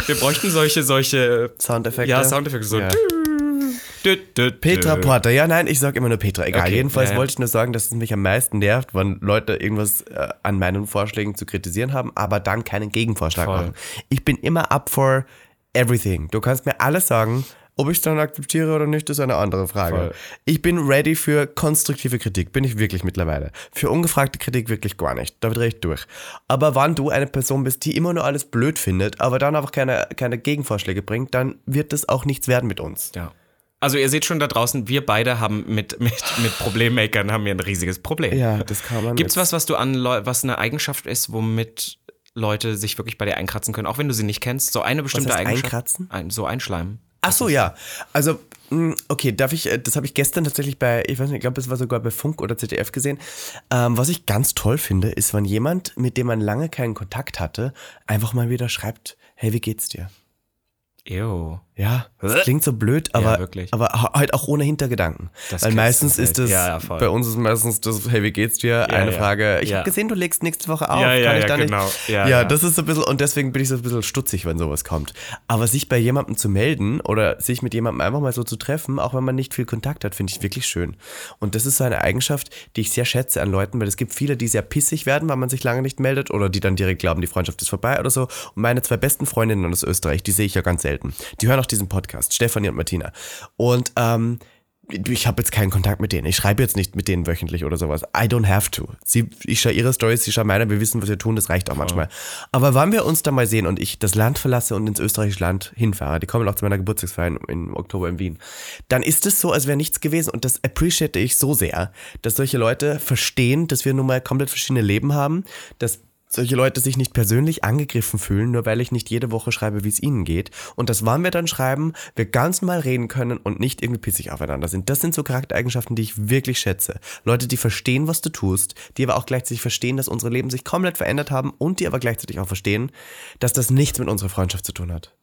Wir bräuchten solche, solche Soundeffekte? Ja, Soundeffekte. So. Ja. Dü, dü, dü. Petra Porter, ja, nein, ich sag immer nur Petra. Egal. Okay, Jedenfalls ja, ja. wollte ich nur sagen, dass es mich am meisten nervt, wenn Leute irgendwas äh, an meinen Vorschlägen zu kritisieren haben, aber dann keinen Gegenvorschlag Voll. machen. Ich bin immer up for everything. Du kannst mir alles sagen. Ob ich es dann akzeptiere oder nicht, ist eine andere Frage. Voll. Ich bin ready für konstruktive Kritik, bin ich wirklich mittlerweile. Für ungefragte Kritik wirklich gar nicht. Da drehe ich durch. Aber wann du eine Person bist, die immer nur alles blöd findet, aber dann einfach keine, keine Gegenvorschläge bringt, dann wird das auch nichts werden mit uns. Ja. Also ihr seht schon da draußen, wir beide haben mit, mit, mit Problemmakern haben wir ein riesiges Problem. Ja, das kann man. Gibt's jetzt- was, was du an Leu was eine Eigenschaft ist, womit Leute sich wirklich bei dir einkratzen können, auch wenn du sie nicht kennst? So eine bestimmte heißt Eigenschaft. einkratzen? Ein, so einschleimen. Ach so, ja. Also, mh, okay, darf ich, äh, das habe ich gestern tatsächlich bei, ich weiß nicht, ich glaube, es war sogar bei Funk oder ZDF gesehen. Ähm, was ich ganz toll finde, ist, wenn jemand, mit dem man lange keinen Kontakt hatte, einfach mal wieder schreibt, hey, wie geht's dir? Ew. Ja, das klingt so blöd, aber, wirklich. aber ha- halt auch ohne Hintergedanken. Das Weil meistens ist das, Ja, ja, bei uns ist meistens das, hey, wie geht's dir? Eine ja. Frage, ich Ja. habe gesehen, du legst nächste Woche auf, Ja, ja, kann ich ja, da genau. nicht? Ja, Ja, ja. das ist so ein bisschen, und deswegen bin ich so ein bisschen stutzig, wenn sowas kommt. Aber sich bei jemandem zu melden oder sich mit jemandem einfach mal so zu treffen, auch wenn man nicht viel Kontakt hat, finde ich wirklich schön. Und das ist so eine Eigenschaft, die ich sehr schätze an Leuten, weil es gibt viele, die sehr pissig werden, weil man sich lange nicht meldet oder die dann direkt glauben, die Freundschaft ist vorbei oder so. Und meine zwei besten Freundinnen aus Österreich, die sehe ich ja ganz selten. Die hören auch diesen Podcast, Stefanie und Martina. Und ähm, ich habe jetzt keinen Kontakt mit denen. Ich schreibe jetzt nicht mit denen wöchentlich oder sowas. I don't have to. Sie, ich schaue ihre Stories, sie schauen meine, wir wissen, was wir tun, das reicht auch manchmal. Aber wann wir uns da mal sehen und ich das Land verlasse und ins österreichische Land hinfahre, die kommen auch zu meiner Geburtstagsfeier im Oktober in Wien, dann ist es so, als wäre nichts gewesen. Und das appreciate ich so sehr, dass solche Leute verstehen, dass wir nun mal komplett verschiedene Leben haben, dass solche Leute sich nicht persönlich angegriffen fühlen, nur weil ich nicht jede Woche schreibe, wie es ihnen geht. Und dass, wann wir dann schreiben, wir ganz normal reden können und nicht irgendwie pissig aufeinander sind. Das sind so Charaktereigenschaften, die ich wirklich schätze. Leute, die verstehen, was du tust, die aber auch gleichzeitig verstehen, dass unsere Leben sich komplett verändert haben und die aber gleichzeitig auch verstehen, dass das nichts mit unserer Freundschaft zu tun hat.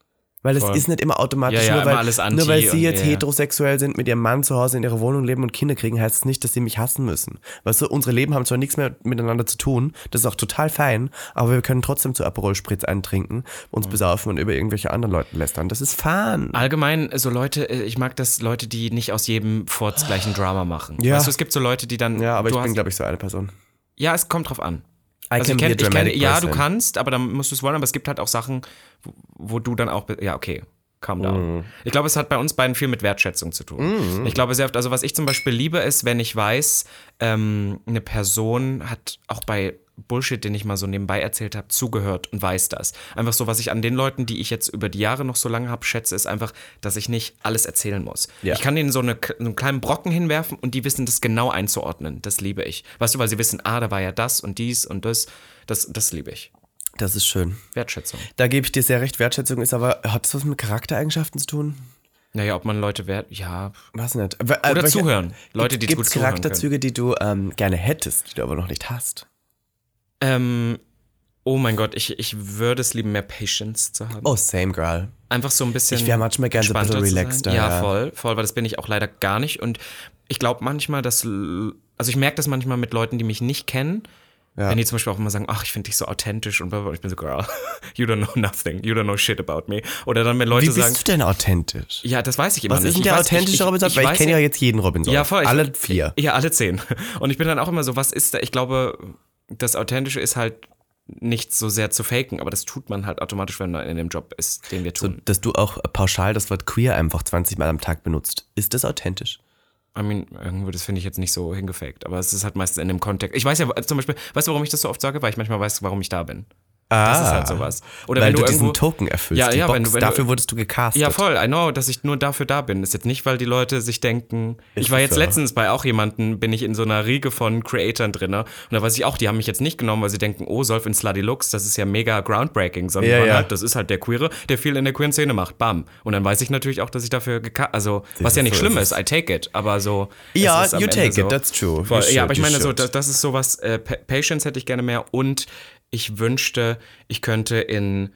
Weil es ist nicht immer automatisch, Ja, ja, nur, weil, alles anti nur weil sie jetzt ja, heterosexuell sind, mit ihrem Mann zu Hause in ihrer Wohnung leben und Kinder kriegen, heißt es nicht, dass sie mich hassen müssen. Weißt du, unsere Leben haben zwar nichts mehr miteinander zu tun, das ist auch total fein, aber wir können trotzdem zu Aperol Spritz eintrinken, uns besaufen und über irgendwelche anderen Leute lästern. Das ist fun. Allgemein, so Leute, äh, ich mag das Leute, die nicht aus jedem Furz gleich ein Drama machen. Ja. Weißt du, es gibt so Leute, die dann. Ja, aber ich bin, glaube ich, so eine Person. Ja, es kommt drauf an. Also ich kenne, ich dramatic ja, du person. kannst, aber dann musst du es wollen, aber es gibt halt auch Sachen, wo, wo du dann auch, ja, okay, calm down. Mhm. Ich glaube, es hat bei uns beiden viel mit Wertschätzung zu tun. Ich glaube sehr oft, also was ich zum Beispiel liebe, ist, wenn ich weiß, ähm, eine Person hat auch bei Bullshit, den ich mal so nebenbei erzählt habe, zugehört und weiß das. Einfach so, was ich an den Leuten, die ich jetzt über die Jahre noch so lange habe, schätze, ist einfach, dass ich nicht alles erzählen muss. Ja. Ich kann denen so, eine, so einen kleinen Brocken hinwerfen und die wissen das genau einzuordnen. Das liebe ich. Weißt du, weil sie wissen, ah, da war ja das und dies und das. Das, das liebe ich. Das ist schön. Wertschätzung. Da gebe ich dir sehr recht. Wertschätzung ist aber, hat das was mit Charaktereigenschaften zu tun? Naja, ob man Leute wert, ja. Was nicht. Oder Oder zuhören. Leute, die Gibt gut es. Charakterzüge, die du ähm, gerne hättest, die du aber noch nicht hast? Ähm, oh mein Gott, ich, ich würde es lieben, mehr Patience zu haben. Oh, same girl. Einfach so ein bisschen. Ich wär manchmal gern so ein bisschen relaxter. Ja, ja. voll, voll, weil das bin ich auch leider gar nicht. Und ich glaube manchmal, dass. Also ich merke das manchmal mit Leuten, die mich nicht kennen. Ja. Wenn die zum Beispiel auch immer sagen, ach, ich finde dich so authentisch und, ich bin so, girl, you don't know nothing, you don't know shit about me. Oder dann, wenn Leute Wie sagen, bist du denn authentisch? ja, das weiß ich immer Was nicht. ist denn Ich der authentische ich, ich, Robinson? ich Weil ich weiß kenne ja jetzt jeden Robinson. Ja, voll. Ich- Alle vier. Ja, alle zehn. Und ich bin dann auch immer so, was ist da? Ich glaube, das Authentische ist halt nicht so sehr zu faken, aber das tut man halt automatisch, wenn man in dem Job ist, den wir So, tun. dass du auch pauschal das Wort queer einfach 20 Mal am Tag benutzt. Ist das authentisch? I mean, irgendwie, das finde ich jetzt nicht so hingefaked, aber es ist halt meistens in dem Kontext. Ich weiß ja zum Beispiel, weißt du, warum ich das so oft sage? Weil ich manchmal weiß, warum ich da bin. Das ist halt sowas. Oder Ah. Weil wenn du, du, diesen irgendwo. Token erfüllst. Ja, ja, Box, wenn du- wenn du- dafür wurdest du gecastet. Ja, voll, I know, dass ich nur dafür da bin. Ist jetzt nicht, weil die Leute sich denken. Ist ich war jetzt so? letztens bei auch jemanden, bin ich in so einer Riege von Creatoren drin. Und da weiß ich auch, die haben mich jetzt nicht genommen, weil sie denken, oh, Solf in Slutty Looks, das ist ja mega groundbreaking, sondern Ja, ja. halt, das ist halt der Queere, der viel in der queeren Szene macht. Bam. Und dann weiß ich natürlich auch, dass ich dafür geka also, was ja nicht so, schlimm ist, I take it, aber so. Ja, you Ende take so. it, that's true. Voll. You ja, should, aber ich meine, so, should. das, das ist sowas, äh, Pa- Patience hätte ich gerne mehr und ich wünschte, ich könnte in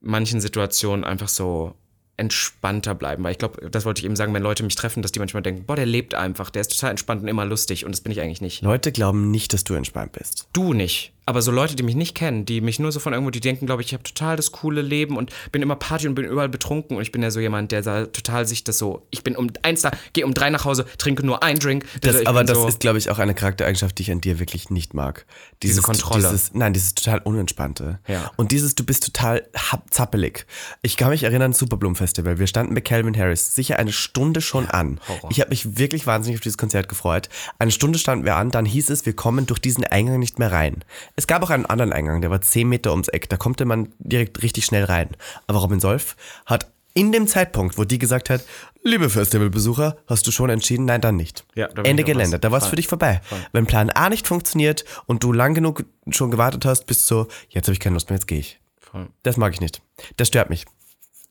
manchen Situationen einfach so entspannter bleiben, weil ich glaube, das wollte ich eben sagen, wenn Leute mich treffen, dass die manchmal denken, boah, der lebt einfach, der ist total entspannt und immer lustig und das bin ich eigentlich nicht. Leute glauben nicht, dass du entspannt bist. Du nicht, aber so Leute, die mich nicht kennen, die mich nur so von irgendwo, die denken, glaube ich, ich habe total das coole Leben und bin immer Party und bin überall betrunken und ich bin ja so jemand, der da total sich das so, ich bin um eins da, gehe um drei nach Hause, trinke nur einen Drink. Das, Ich aber das so, ist, glaube ich, auch eine Charaktereigenschaft, die ich an dir wirklich nicht mag. Dieses, Kontrolle. Dieses, nein, dieses total Unentspannte. Ja. Und dieses, du bist total zappelig. Ich kann mich erinnern, Superbloom Festival. Wir standen bei Calvin Harris sicher eine Stunde schon an. Horror. Ich habe mich wirklich wahnsinnig auf dieses Konzert gefreut. Eine Stunde standen wir an, dann hieß es, wir kommen durch diesen Eingang nicht mehr rein. Es gab auch einen anderen Eingang, der war zehn Meter ums Eck. Da konnte man direkt richtig schnell rein. Aber Robin Solf hat in dem Zeitpunkt, wo die gesagt hat, liebe Festivalbesucher, hast du schon entschieden? Nein, dann nicht. Ja, da Ende Gelände. Da war es für dich vorbei. Wenn Plan A nicht funktioniert und du lang genug schon gewartet hast, bist du so, jetzt habe ich keine Lust mehr, jetzt gehe ich. Voll. Das mag ich nicht. Das stört mich.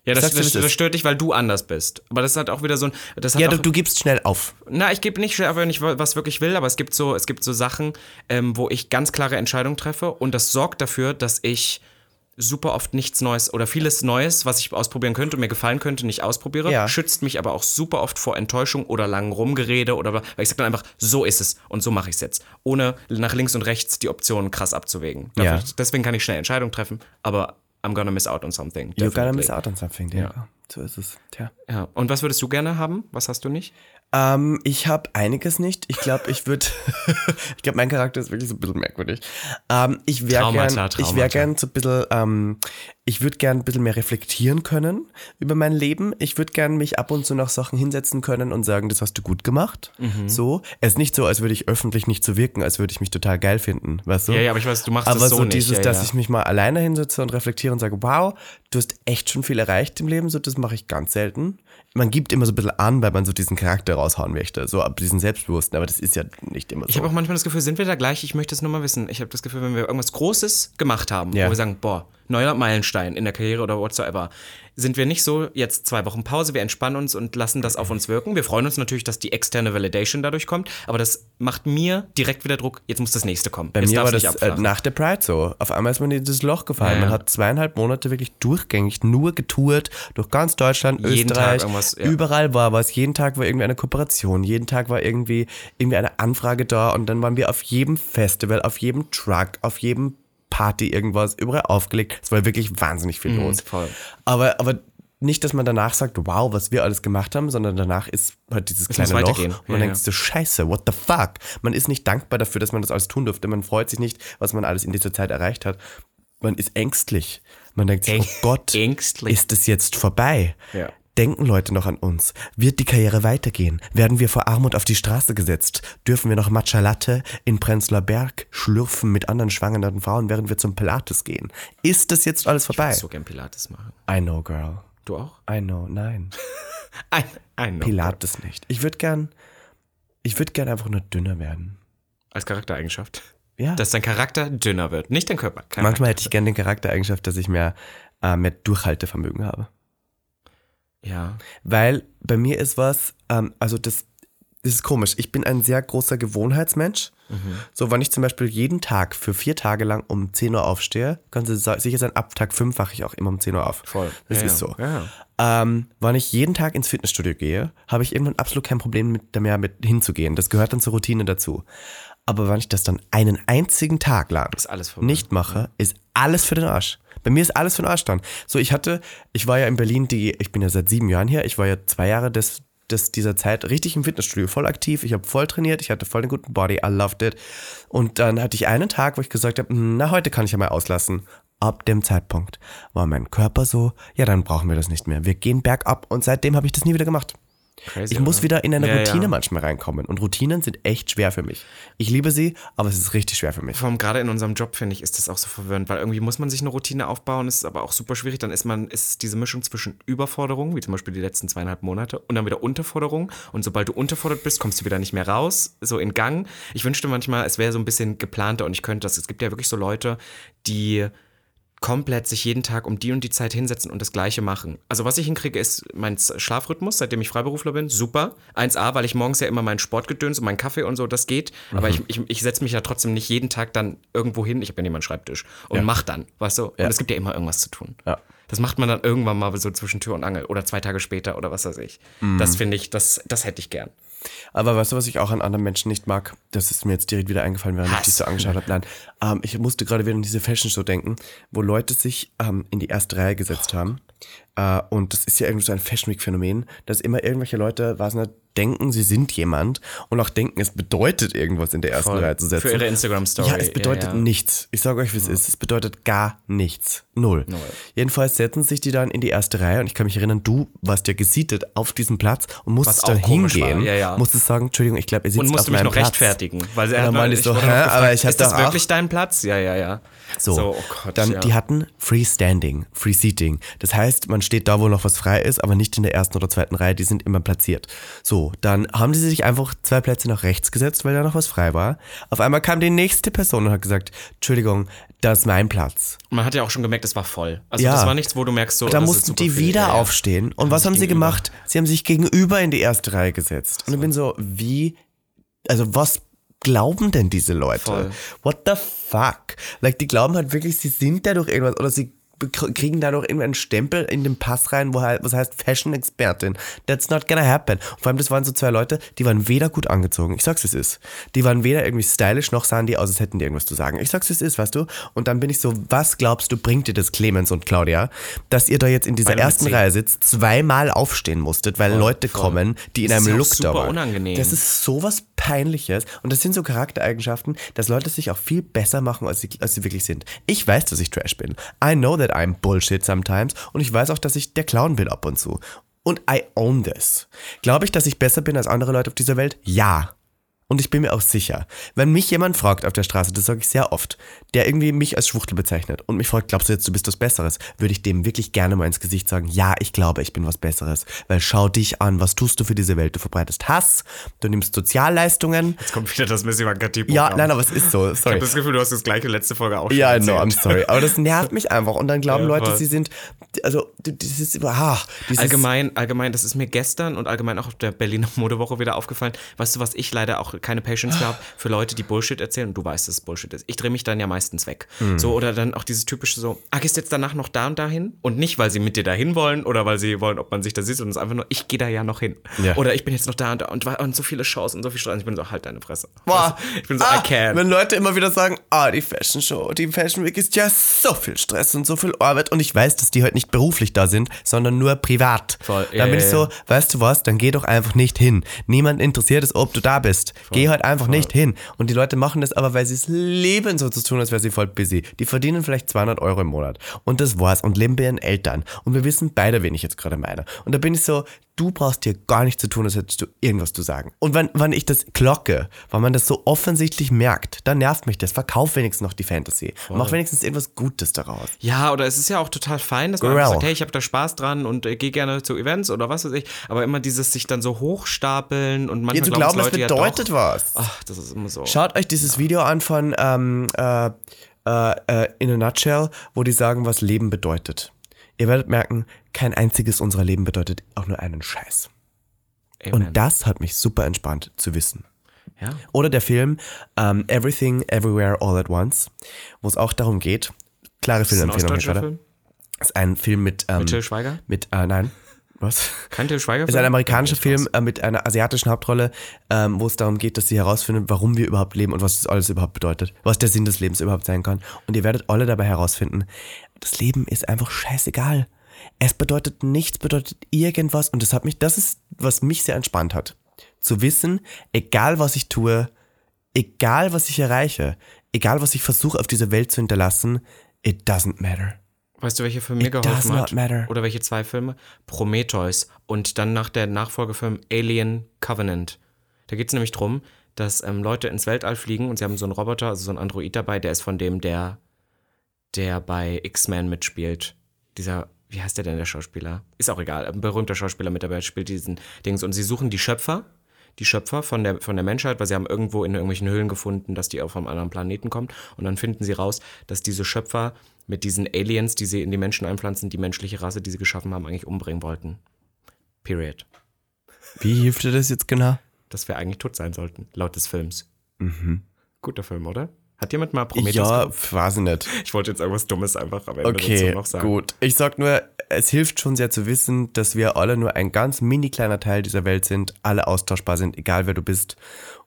Ja, das, du, das, das stört dich, weil du anders bist. Aber das ist halt auch wieder so ein. Hat Ja, auch, du, du gibst schnell auf. Na, ich gebe nicht schnell, wenn ich was wirklich will, aber es gibt so, es gibt so Sachen, ähm, wo ich ganz klare Entscheidungen treffe und das sorgt dafür, dass ich super oft nichts Neues oder vieles Neues, was ich ausprobieren könnte und mir gefallen könnte, nicht ausprobiere. Ja. Schützt mich aber auch super oft vor Enttäuschung oder langem Rumgerede oder weil ich sage dann einfach, so ist es und so mache ich es jetzt. Ohne nach links und rechts die Optionen krass abzuwägen. Dafür, Ja. Deswegen kann ich schnell Entscheidungen treffen, aber I'm gonna miss out on something. You're gonna definitely. miss out on something, Diego. So ist es. Tja. Ja. Und was würdest du gerne haben? Was hast du nicht? Ähm, ich habe einiges nicht. Ich glaube, ich würde. ich glaube, mein Charakter ist wirklich so ein bisschen merkwürdig. Ähm, ich wäre Traumata, gern, ich Traumata. wäre gern so ein bisschen, ähm, ich würde gern ein bisschen mehr reflektieren können über mein Leben. Ich würde gern mich ab und zu nach Sachen hinsetzen können und sagen, das hast du gut gemacht. Mhm. So. Es ist nicht so, als würde ich öffentlich nicht so wirken, als würde ich mich total geil finden, weißt du? Ja, ja, aber ich weiß, du machst Aber das so, so nicht. dieses, ja, dass ja. ich mich mal alleine hinsetze und reflektiere und sage, wow, du hast echt schon viel erreicht im Leben, so das mache ich ganz selten. Man gibt immer so ein bisschen an, weil man so diesen Charakter raushauen möchte, so ab diesen Selbstbewussten, aber das ist ja nicht immer so. Ich habe auch manchmal das Gefühl, sind wir da gleich? Ich möchte es nur mal wissen. Ich habe das Gefühl, wenn wir irgendwas Großes gemacht haben, Ja. wo wir sagen, boah, neuer Meilenstein in der Karriere oder whatsoever, sind wir nicht so, jetzt zwei Wochen Pause, wir entspannen uns und lassen das auf uns wirken. Wir freuen uns natürlich, dass die externe Validation dadurch kommt, aber das macht mir direkt wieder Druck, jetzt muss das nächste kommen. Bei jetzt mir war das äh, nach der Pride so. Auf einmal ist man in dieses Loch gefallen. Ja, ja. Man hat zweieinhalb Monate wirklich durchgängig nur getourt, durch ganz Deutschland, Jeden Österreich. ja. Überall war was. Jeden Tag war irgendwie eine Kooperation. Jeden Tag war irgendwie, irgendwie eine Anfrage da. Und dann waren wir auf jedem Festival, auf jedem Truck, auf jedem Party irgendwas, überall aufgelegt. Es war wirklich wahnsinnig viel los. Mhm. Aber, aber nicht, dass man danach sagt, wow, was wir alles gemacht haben, sondern danach ist halt dieses muss kleine Loch und man Ja, denkt ja. so, scheiße, what the fuck? Man ist nicht dankbar dafür, dass man das alles tun durfte. Man freut sich nicht, was man alles in dieser Zeit erreicht hat. Man ist ängstlich. Man denkt sich, Äng- oh Gott, ängstlich. ist es jetzt vorbei? Ja. Denken Leute noch an uns? Wird die Karriere weitergehen? Werden wir vor Armut auf die Straße gesetzt? Dürfen wir noch Matcha Latte in Prenzlauer Berg schlürfen mit anderen schwangeren Frauen, während wir zum Pilates gehen? Ist das jetzt alles vorbei? so gern Pilates machen. I know, girl. Du auch? I know, nein. Ein, ein Pilates nicht. Ich würde gern, ich würde gern einfach nur dünner werden. Als Charaktereigenschaft. Ja. Dass dein Charakter dünner wird, nicht dein Körper. Charakter. Manchmal hätte ich gern den Charaktereigenschaft, dass ich mehr, äh, mehr Durchhaltevermögen habe. Ja. Weil bei mir ist was, ähm, also das, das ist komisch. Ich bin ein sehr großer Gewohnheitsmensch. So, wenn ich zum Beispiel jeden Tag für vier Tage lang um 10 Uhr aufstehe, kannst du sa- sicher sein, ab Tag 5 wache ich auch immer um 10 Uhr auf. Voll. Das Ja, ist so. Ja. Ähm, wenn ich jeden Tag ins Fitnessstudio gehe, habe ich irgendwann absolut kein Problem mit, mehr mit hinzugehen. Das gehört dann zur Routine dazu. Aber wenn ich das dann einen einzigen Tag lang nicht mache, ist alles für den Arsch. Bei mir ist alles den Arsch dann. So, ich hatte, ich war ja in Berlin, die, ich bin ja seit sieben Jahren hier, ich war ja zwei Jahre des, des dieser Zeit richtig im Fitnessstudio, voll aktiv, ich habe voll trainiert, ich hatte voll den guten Body, I loved it. Und dann hatte ich einen Tag, wo ich gesagt habe, na, heute kann ich ja mal auslassen. Ab dem Zeitpunkt war mein Körper so, ja, dann brauchen wir das nicht mehr. Wir gehen bergab und seitdem habe ich das nie wieder gemacht. Crazy, Ich muss oder? wieder in eine Ja, Routine ja. manchmal reinkommen. Und Routinen sind echt schwer für mich. Ich liebe sie, aber es ist richtig schwer für mich. Vor allem gerade in unserem Job, finde ich, ist das auch so verwirrend, weil irgendwie muss man sich eine Routine aufbauen, ist aber auch super schwierig. Dann ist man, ist es diese Mischung zwischen Überforderung, wie zum Beispiel die letzten zweieinhalb Monate, und dann wieder Unterforderung. Und sobald du unterfordert bist, kommst du wieder nicht mehr raus, so in Gang. Ich wünschte manchmal, es wäre so ein bisschen geplanter und ich könnte das. Es gibt ja wirklich so Leute, die komplett sich jeden Tag um die und die Zeit hinsetzen und das Gleiche machen. Also was ich hinkriege, ist mein Schlafrhythmus, seitdem ich Freiberufler bin, super. 1A, weil ich morgens ja immer meinen Sportgedöns und meinen Kaffee und so, das geht. Aber ich, ich, ich setze mich ja trotzdem nicht jeden Tag dann irgendwo hin, ich habe ja nicht meinen Schreibtisch, und mach dann, weißt du? Und es gibt ja immer irgendwas zu tun. Ja. Das macht man dann irgendwann mal so zwischen Tür und Angel oder zwei Tage später oder was weiß ich. Das finde ich, das, das hätte ich gern. Aber weißt du, was ich auch an anderen Menschen nicht mag? Das ist mir jetzt direkt wieder eingefallen, während ich Hass. dich so angeschaut habe. Nein, ähm, ich musste gerade wieder an diese Fashion Show denken, wo Leute sich ähm, in die erste Reihe gesetzt haben. Äh, und das ist ja irgendwie so ein Fashion Week Phänomen, dass immer irgendwelche Leute, was nicht, denken, sie sind jemand und auch denken, es bedeutet irgendwas in der ersten Voll. Reihe zu setzen. Für ihre Instagram-Story. Ja, es bedeutet Ja, ja. nichts. Ich sage euch, wie es ist. Es bedeutet gar nichts. Null. Jedenfalls setzen sich die dann in die erste Reihe und ich kann mich erinnern, du warst ja gesiedet auf diesem Platz und musstest komisch hingehen. Ja, ja. musstest sagen, Entschuldigung, ich glaube, ihr sitzt Und auf musste mich meinem noch Platz. rechtfertigen. Weil Und er meinte ich so, hä, gefragt, aber ich hatte ist das auch- wirklich dein Platz? Ja, ja, ja. So, oh Gott, dann, ja. die hatten Free Standing, Free Seating. Das heißt, man steht da, wo noch was frei ist, aber nicht in der ersten oder zweiten Reihe, die sind immer platziert. So, dann haben die sich einfach zwei Plätze nach rechts gesetzt, weil da noch was frei war. Auf einmal kam die nächste Person und hat gesagt, Entschuldigung, das ist mein Platz. Man hat ja auch schon gemerkt, es war voll. Also Ja. das war nichts, wo du merkst, so. Da mussten die wieder Ja, ja. aufstehen. Und was haben sie gegenüber. gemacht? Sie haben sich gegenüber in die erste Reihe gesetzt. Und ich bin so, wie, also was glauben denn diese Leute? Voll. What the fuck? Like, die glauben halt wirklich, sie sind dadurch irgendwas oder sie kriegen dadurch irgendeinen Stempel in den Pass rein, wo halt, was heißt Fashion-Expertin. That's not gonna happen. Und vor allem, das waren so zwei Leute, die waren weder gut angezogen, ich sag's es ist. Die waren weder irgendwie stylisch, noch sahen die aus, als hätten die irgendwas zu sagen. Ich sag's es ist, weißt du? Und dann bin ich so, was glaubst du, bringt dir das, Clemens und Claudia, dass ihr da jetzt in dieser mit ersten. Reihe sitzt, zweimal aufstehen musstet, weil Leute voll. kommen, die in Das ist einem auch Look da super unangenehm. Das ist sowas Peinliches. Und das sind so Charaktereigenschaften, dass Leute sich auch viel besser machen, als sie, als sie wirklich sind. Ich weiß, dass ich Trash bin. I know that I'm Bullshit sometimes. Und ich weiß auch, dass ich der Clown bin ab und zu. Und I own this. Glaube ich, dass ich besser bin als andere Leute auf dieser Welt? Ja. Und ich bin mir auch sicher, wenn mich jemand fragt auf der Straße, das sage ich sehr oft, der irgendwie mich als Schwuchtel bezeichnet und mich fragt, glaubst du jetzt, du bist was Besseres, würde ich dem wirklich gerne mal ins Gesicht sagen, ja, ich glaube, ich bin was Besseres. Weil schau dich an, was tust du für diese Welt? Du verbreitest Hass, du nimmst Sozialleistungen. Jetzt kommt wieder das Miss Ivanka-Typ. Ja, nein, aber es ist so, Ich sorry. habe das Gefühl, du hast das gleiche letzte Folge auch schon Ja, erzählt. I'm sorry. Aber das nervt mich einfach. Und dann glauben Ja, Leute, voll. sie sind, also, das ist, ah, dieses, Allgemein, allgemein, das ist mir gestern und allgemein auch auf der Berliner Modewoche wieder aufgefallen. Weißt du, was ich leider auch keine Patience mehr habe für Leute, die Bullshit erzählen und du weißt, dass es Bullshit ist. Ich drehe mich dann ja meistens weg. So, oder dann auch dieses typische so, ah, gehst jetzt danach noch da und dahin? Und nicht, weil sie mit dir dahin wollen oder weil sie wollen, ob man sich da sieht, sondern es ist einfach nur, ich gehe da ja noch hin. Ja. Oder ich bin jetzt noch da und da und, und so viele Shows und so viel Stress. Und ich bin so, halt deine Fresse. Boah, ich bin so, ah, I can. Wenn Leute immer wieder sagen, ah, die Fashion Show, die Fashion Week ist ja so viel Stress und so viel Arbeit und ich weiß, dass die heute nicht beruflich da sind, sondern nur privat. Voll, Dann ja, bin ich so, weißt du was, dann geh doch einfach nicht hin. Niemand interessiert es, ob du da bist. Geh halt einfach nicht hin. Und die Leute machen das aber, weil sie es lieben, so zu tun, als wäre sie voll busy. Die verdienen vielleicht 200 Euro im Monat. Und das war's. Und leben bei ihren Eltern. Und wir wissen beide, wen ich jetzt gerade meine. Und da bin ich so, du brauchst dir gar nichts zu tun, als hättest du irgendwas zu sagen. Und wenn, wenn ich das glocke, weil man das so offensichtlich merkt, dann nervt mich das. Verkauf wenigstens noch die Fantasy. Mach wenigstens irgendwas Gutes daraus. Ja, oder es ist ja auch total fein, dass man Girl. sagt, hey, ich habe da Spaß dran und äh, gehe gerne zu Events oder was weiß ich. Aber immer dieses sich dann so hochstapeln und manchmal Ja, zu glauben, es bedeutet ja was. doch. Ach, das ist immer so. Schaut euch dieses Video an von ähm, äh, äh, äh, In a Nutshell, wo die sagen, was Leben bedeutet. Ihr werdet merken, kein einziges unserer Leben bedeutet auch nur einen Scheiß. Amen. Und das hat mich super entspannt zu wissen. ja. Oder der Film ähm, Everything Everywhere All at Once, wo es auch darum geht, klare Filmempfehlung. Film? ist ein Film mit, ähm, Mit Till Schweiger? mit äh, nein, was? Kein Till Schweiger? ist ein amerikanischer Film äh, mit einer asiatischen Hauptrolle, ähm, wo es darum geht, dass sie herausfinden, warum wir überhaupt leben und was das alles überhaupt bedeutet, was der Sinn des Lebens überhaupt sein kann. Und ihr werdet alle dabei herausfinden, das Leben ist einfach scheißegal. Es bedeutet nichts, bedeutet irgendwas und das hat mich, das ist, was mich sehr entspannt hat. Zu wissen, egal was ich tue, egal was ich erreiche, egal was ich versuche auf dieser Welt zu hinterlassen, it doesn't matter. Weißt du, welcher Film mir geholfen hat? matter. Oder welche zwei Filme? Prometheus und dann nach der Nachfolgefilm Alien Covenant. Da geht es nämlich drum, dass ähm, Leute ins Weltall fliegen und sie haben so einen Roboter, also so einen Android dabei, der ist von dem, der, der bei X-Men mitspielt. Dieser, wie heißt der denn, der Schauspieler? Ist auch egal, ein berühmter Schauspieler mit dabei, spielt diesen Dings. Und sie suchen die Schöpfer, die Schöpfer von der, von der Menschheit, weil sie haben irgendwo in irgendwelchen Höhlen gefunden, dass die auch vom anderen Planeten kommen. Und dann finden sie raus, dass diese Schöpfer mit diesen Aliens, die sie in die Menschen einpflanzen, die menschliche Rasse, die sie geschaffen haben, eigentlich umbringen wollten. Period. Wie hilft dir das jetzt genau? Dass wir eigentlich tot sein sollten, laut des Films. Guter Film, oder? Hat jemand mal Prometheus Ja, ich nicht. Ich wollte jetzt irgendwas Dummes einfach am Ende Okay, noch sagen. gut. Ich sag nur, es hilft schon sehr zu wissen, dass wir alle nur ein ganz mini kleiner Teil dieser Welt sind, alle austauschbar sind, egal wer du bist.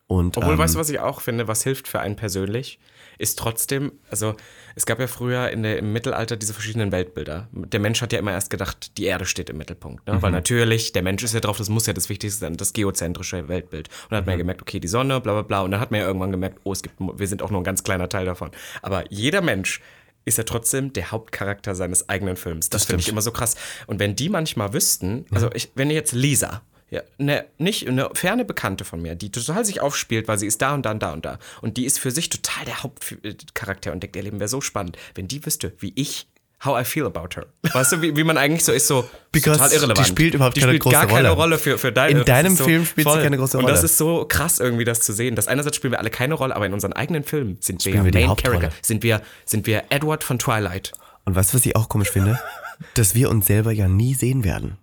Und Obwohl, ähm, weißt du, was ich auch finde, was hilft für einen persönlich, ist trotzdem, also es gab ja früher in der, im Mittelalter diese verschiedenen Weltbilder. Der Mensch hat ja immer erst gedacht, die Erde steht im Mittelpunkt. Ne? Mhm. Weil natürlich, der Mensch ist ja drauf, das muss ja das Wichtigste sein, das geozentrische Weltbild. Und dann hat Mhm. man ja gemerkt, okay, die Sonne, bla bla bla. Und dann hat man ja irgendwann gemerkt, oh, es gibt, wir sind auch nur ein ganz kleiner Teil davon. Aber jeder Mensch ist ja trotzdem der Hauptcharakter seines eigenen Films. Das, finde ich immer so krass. Und wenn die manchmal wüssten, also ich, wenn jetzt Lisa, ja, ne, nicht eine ferne Bekannte von mir, die total sich aufspielt, weil sie ist da und da und da und da. Und die ist für sich total der Hauptcharakter und denkt, ihr Leben wäre so spannend. Wenn die wüsste, wie ich, how I feel about her. Weißt du, wie, wie man eigentlich so ist, so Because total irrelevant. die spielt überhaupt die keine spielt große gar keine Rolle. Rolle für, für deine In deinem so Film spielt sie voll. keine große Und das Rolle. ist so krass irgendwie, das zu sehen. Das einerseits spielen wir alle keine Rolle, aber in unseren eigenen Filmen sind wir Spielen wir die Main. Character. Sind wir, sind wir Edward von Twilight. Und weißt du, was ich auch komisch finde? Dass wir uns selber ja nie sehen werden.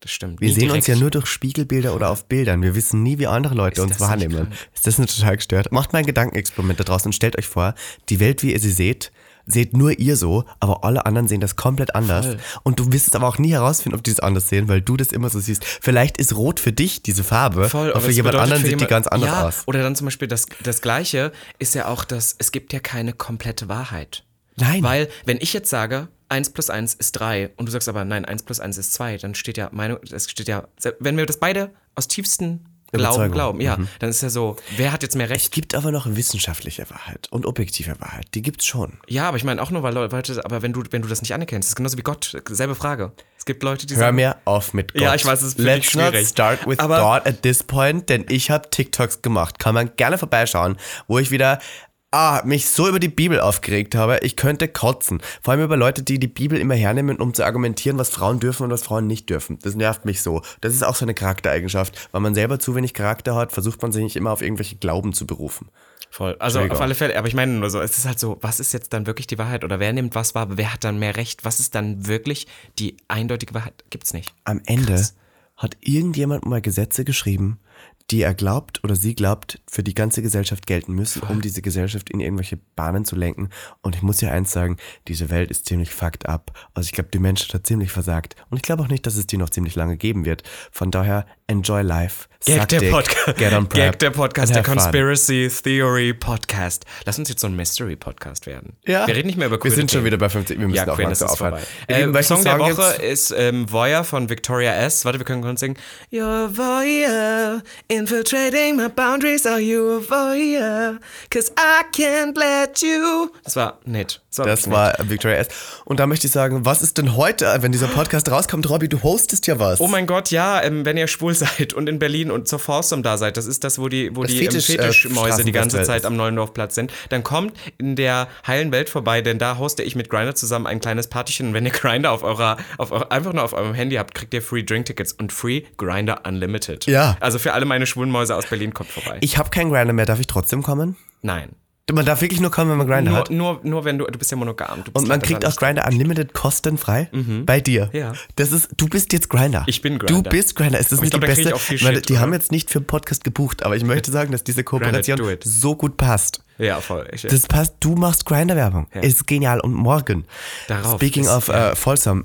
Das stimmt. Wir sehen uns ja nur durch Spiegelbilder oder auf Bildern. Wir wissen nie, wie andere Leute uns wahrnehmen. Ist das nicht total gestört? Macht mal ein Gedankenexperiment da draußen und stellt euch vor, die Welt, wie ihr sie seht, seht nur ihr so, aber alle anderen sehen das komplett anders. Voll. Und du wirst es aber auch nie herausfinden, ob die es anders sehen, weil du das immer so siehst. Vielleicht ist rot für dich diese Farbe, Voll, aber für jemand anderen für sieht die ganz anders ja, aus. Oder dann zum Beispiel das, das Gleiche ist ja auch, dass es gibt ja keine komplette Wahrheit. Nein. Weil, wenn ich jetzt sage, 1 plus 1 ist 3 und du sagst aber, nein, 1 plus 1 ist 2, dann steht ja meine, es steht ja, wenn wir das beide aus tiefstem Glauben glauben, ja, dann ist ja so, wer hat jetzt mehr Es Recht? gibt aber noch wissenschaftliche Wahrheit und objektive Wahrheit. Die gibt's schon. Ja, aber ich meine auch nur, weil Leute, aber wenn du, wenn du das nicht anerkennst, das ist genauso wie Gott, selbe Frage. Es gibt Leute, die Hör sagen, mir auf mit Gott. Ja, ich weiß, es ist Let's not schwierig. start with Aber- God at this point, denn ich habe TikToks gemacht. Kann man gerne vorbeischauen, wo ich wieder ah, mich so über die Bibel aufgeregt habe, ich könnte kotzen. Vor allem über Leute, die die Bibel immer hernehmen, um zu argumentieren, was Frauen dürfen und was Frauen nicht dürfen. Das nervt mich so. Das ist auch so eine Charaktereigenschaft. Weil man selber zu wenig Charakter hat, versucht man sich nicht immer auf irgendwelche Glauben zu berufen. Voll. Also auf alle Fälle, aber ich meine nur so, es ist halt so, was ist jetzt dann wirklich die Wahrheit oder wer nimmt was wahr, wer hat dann mehr Recht, was ist dann wirklich die eindeutige Wahrheit? Gibt's nicht. Am Ende Krass. hat irgendjemand mal Gesetze geschrieben, die er glaubt oder sie glaubt, für die ganze Gesellschaft gelten müssen, um diese Gesellschaft in irgendwelche Bahnen zu lenken. Und ich muss ja eins sagen, diese Welt ist ziemlich fucked up. Also ich glaube, die Menschheit hat ziemlich versagt. Und ich glaube auch nicht, dass es die noch ziemlich lange geben wird. Von daher, enjoy life. Gag der, Podcast, Gag der Podcast, der have fun. Conspiracy Theory Podcast. Lass uns jetzt so ein Mystery Podcast werden. Ja. Wir reden nicht mehr über Wir queere sind schon wieder bei 50. Wir müssen Ja, auch ist aufhören. Lieben, Äh, welchen Song der Song Woche gibt's? ist ähm, Voyeur von Victoria S. Warte, wir können kurz singen. You're a voyeur, infiltrating my boundaries. Are you a voyeur? Cause I can't let you. Das war nett. Das war, Das war Victoria S. Und da möchte ich sagen, was ist denn heute, wenn dieser Podcast rauskommt? Robby, du hostest ja was. Oh mein Gott, ja, ähm, wenn ihr schwul seid und in Berlin und zur Foursome da seid, das ist das, wo die, wo Das die ähm, Fetisch, äh, Fetischmäuse die ganze Zeit am Neulendorfplatz sind, dann kommt in der heilen Welt vorbei, denn da hoste ich mit Grinder zusammen ein kleines Partychen. Und wenn ihr Grinder auf eurer, auf eu- einfach nur auf eurem Handy habt, kriegt ihr Free Drink Tickets und Free Grinder Unlimited. Ja. Also für alle meine schwulen Mäuse aus Berlin kommt vorbei. Ich habe keinen Grinder mehr, darf ich trotzdem kommen? Nein. Man darf wirklich nur kommen, wenn man Grinder Nur, hat. nur, nur wenn du, du bist ja monogam. Du bist Und man leider kriegt auch. Grinder Unlimited kostenfrei bei dir. Ja. Das ist, du bist jetzt Grinder. Ich bin Du Grindr. bist Grinder. Ist das Aber nicht glaub, die krieg ich beste? auch viel Shit, die oder? haben jetzt nicht für den Podcast gebucht, aber ich möchte sagen, dass diese Kooperation it. so gut passt. Ja, voll. Ich, Das passt, du machst Grinder-Werbung. Ist genial. Und morgen, Darauf speaking ist- of äh, Folsom,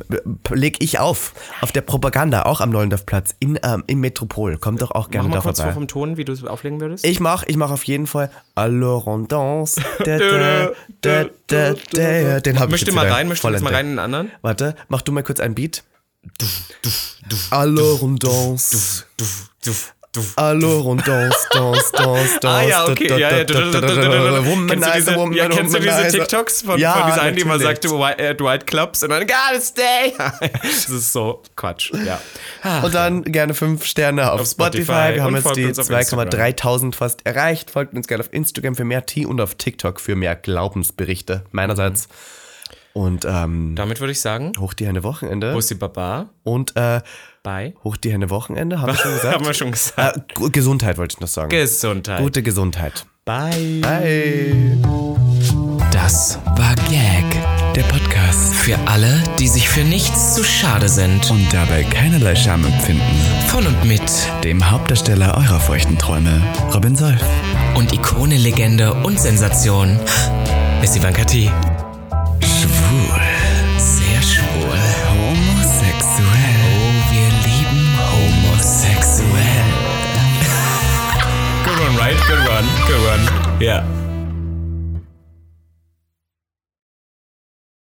leg ich auf, auf der Propaganda, auch am Neulendorfplatz, in, ähm, im Metropol. Komm doch auch gerne Mach mal da kurz vor vorbei. vom Ton, wie du es auflegen würdest. Ich mach, ich mach auf jeden Fall Alors on danse. Da, da, da, da, da. Den hab ich Möchte mal rein, möchte mal rein in einen anderen. Warte, mach du mal kurz ein Beat. Alors on danse. Alors on danse, danse, danse, danse. Ah ja, okay, ja, ja. Womanizer, diese, ja, Womanizer, kennst du diese Womanizer. TikToks von, Ja, von dieser einen, die natürlich. sagte, Dwight Clubs und dann gotta stay. das ist so Quatsch, ja. Und dann gerne fünf Sterne auf, Auf Spotify. Spotify Wir haben und jetzt die uns auf 2,3000 fast erreicht. Folgt uns gerne auf Instagram für mehr Tee und auf TikTok für mehr Glaubensberichte meinerseits. Und ähm, Damit würde ich sagen, hoch die Hände Wochenende. Bussi Baba, Und äh, bye. hoch die Hände Wochenende, haben wir schon gesagt. Haben wir schon gesagt. äh, Gu- Gesundheit wollte ich noch sagen. Gesundheit. Gute Gesundheit. Bye. Bye. Das war Gag, der Podcast Für alle, die sich für nichts zu schade sind. und dabei keinerlei Scham empfinden. Von und mit Dem Hauptdarsteller eurer feuchten Träume, Robin Solf. und Ikone, Legende und Sensation ist Ivanka T. Good one. Good one. Yeah.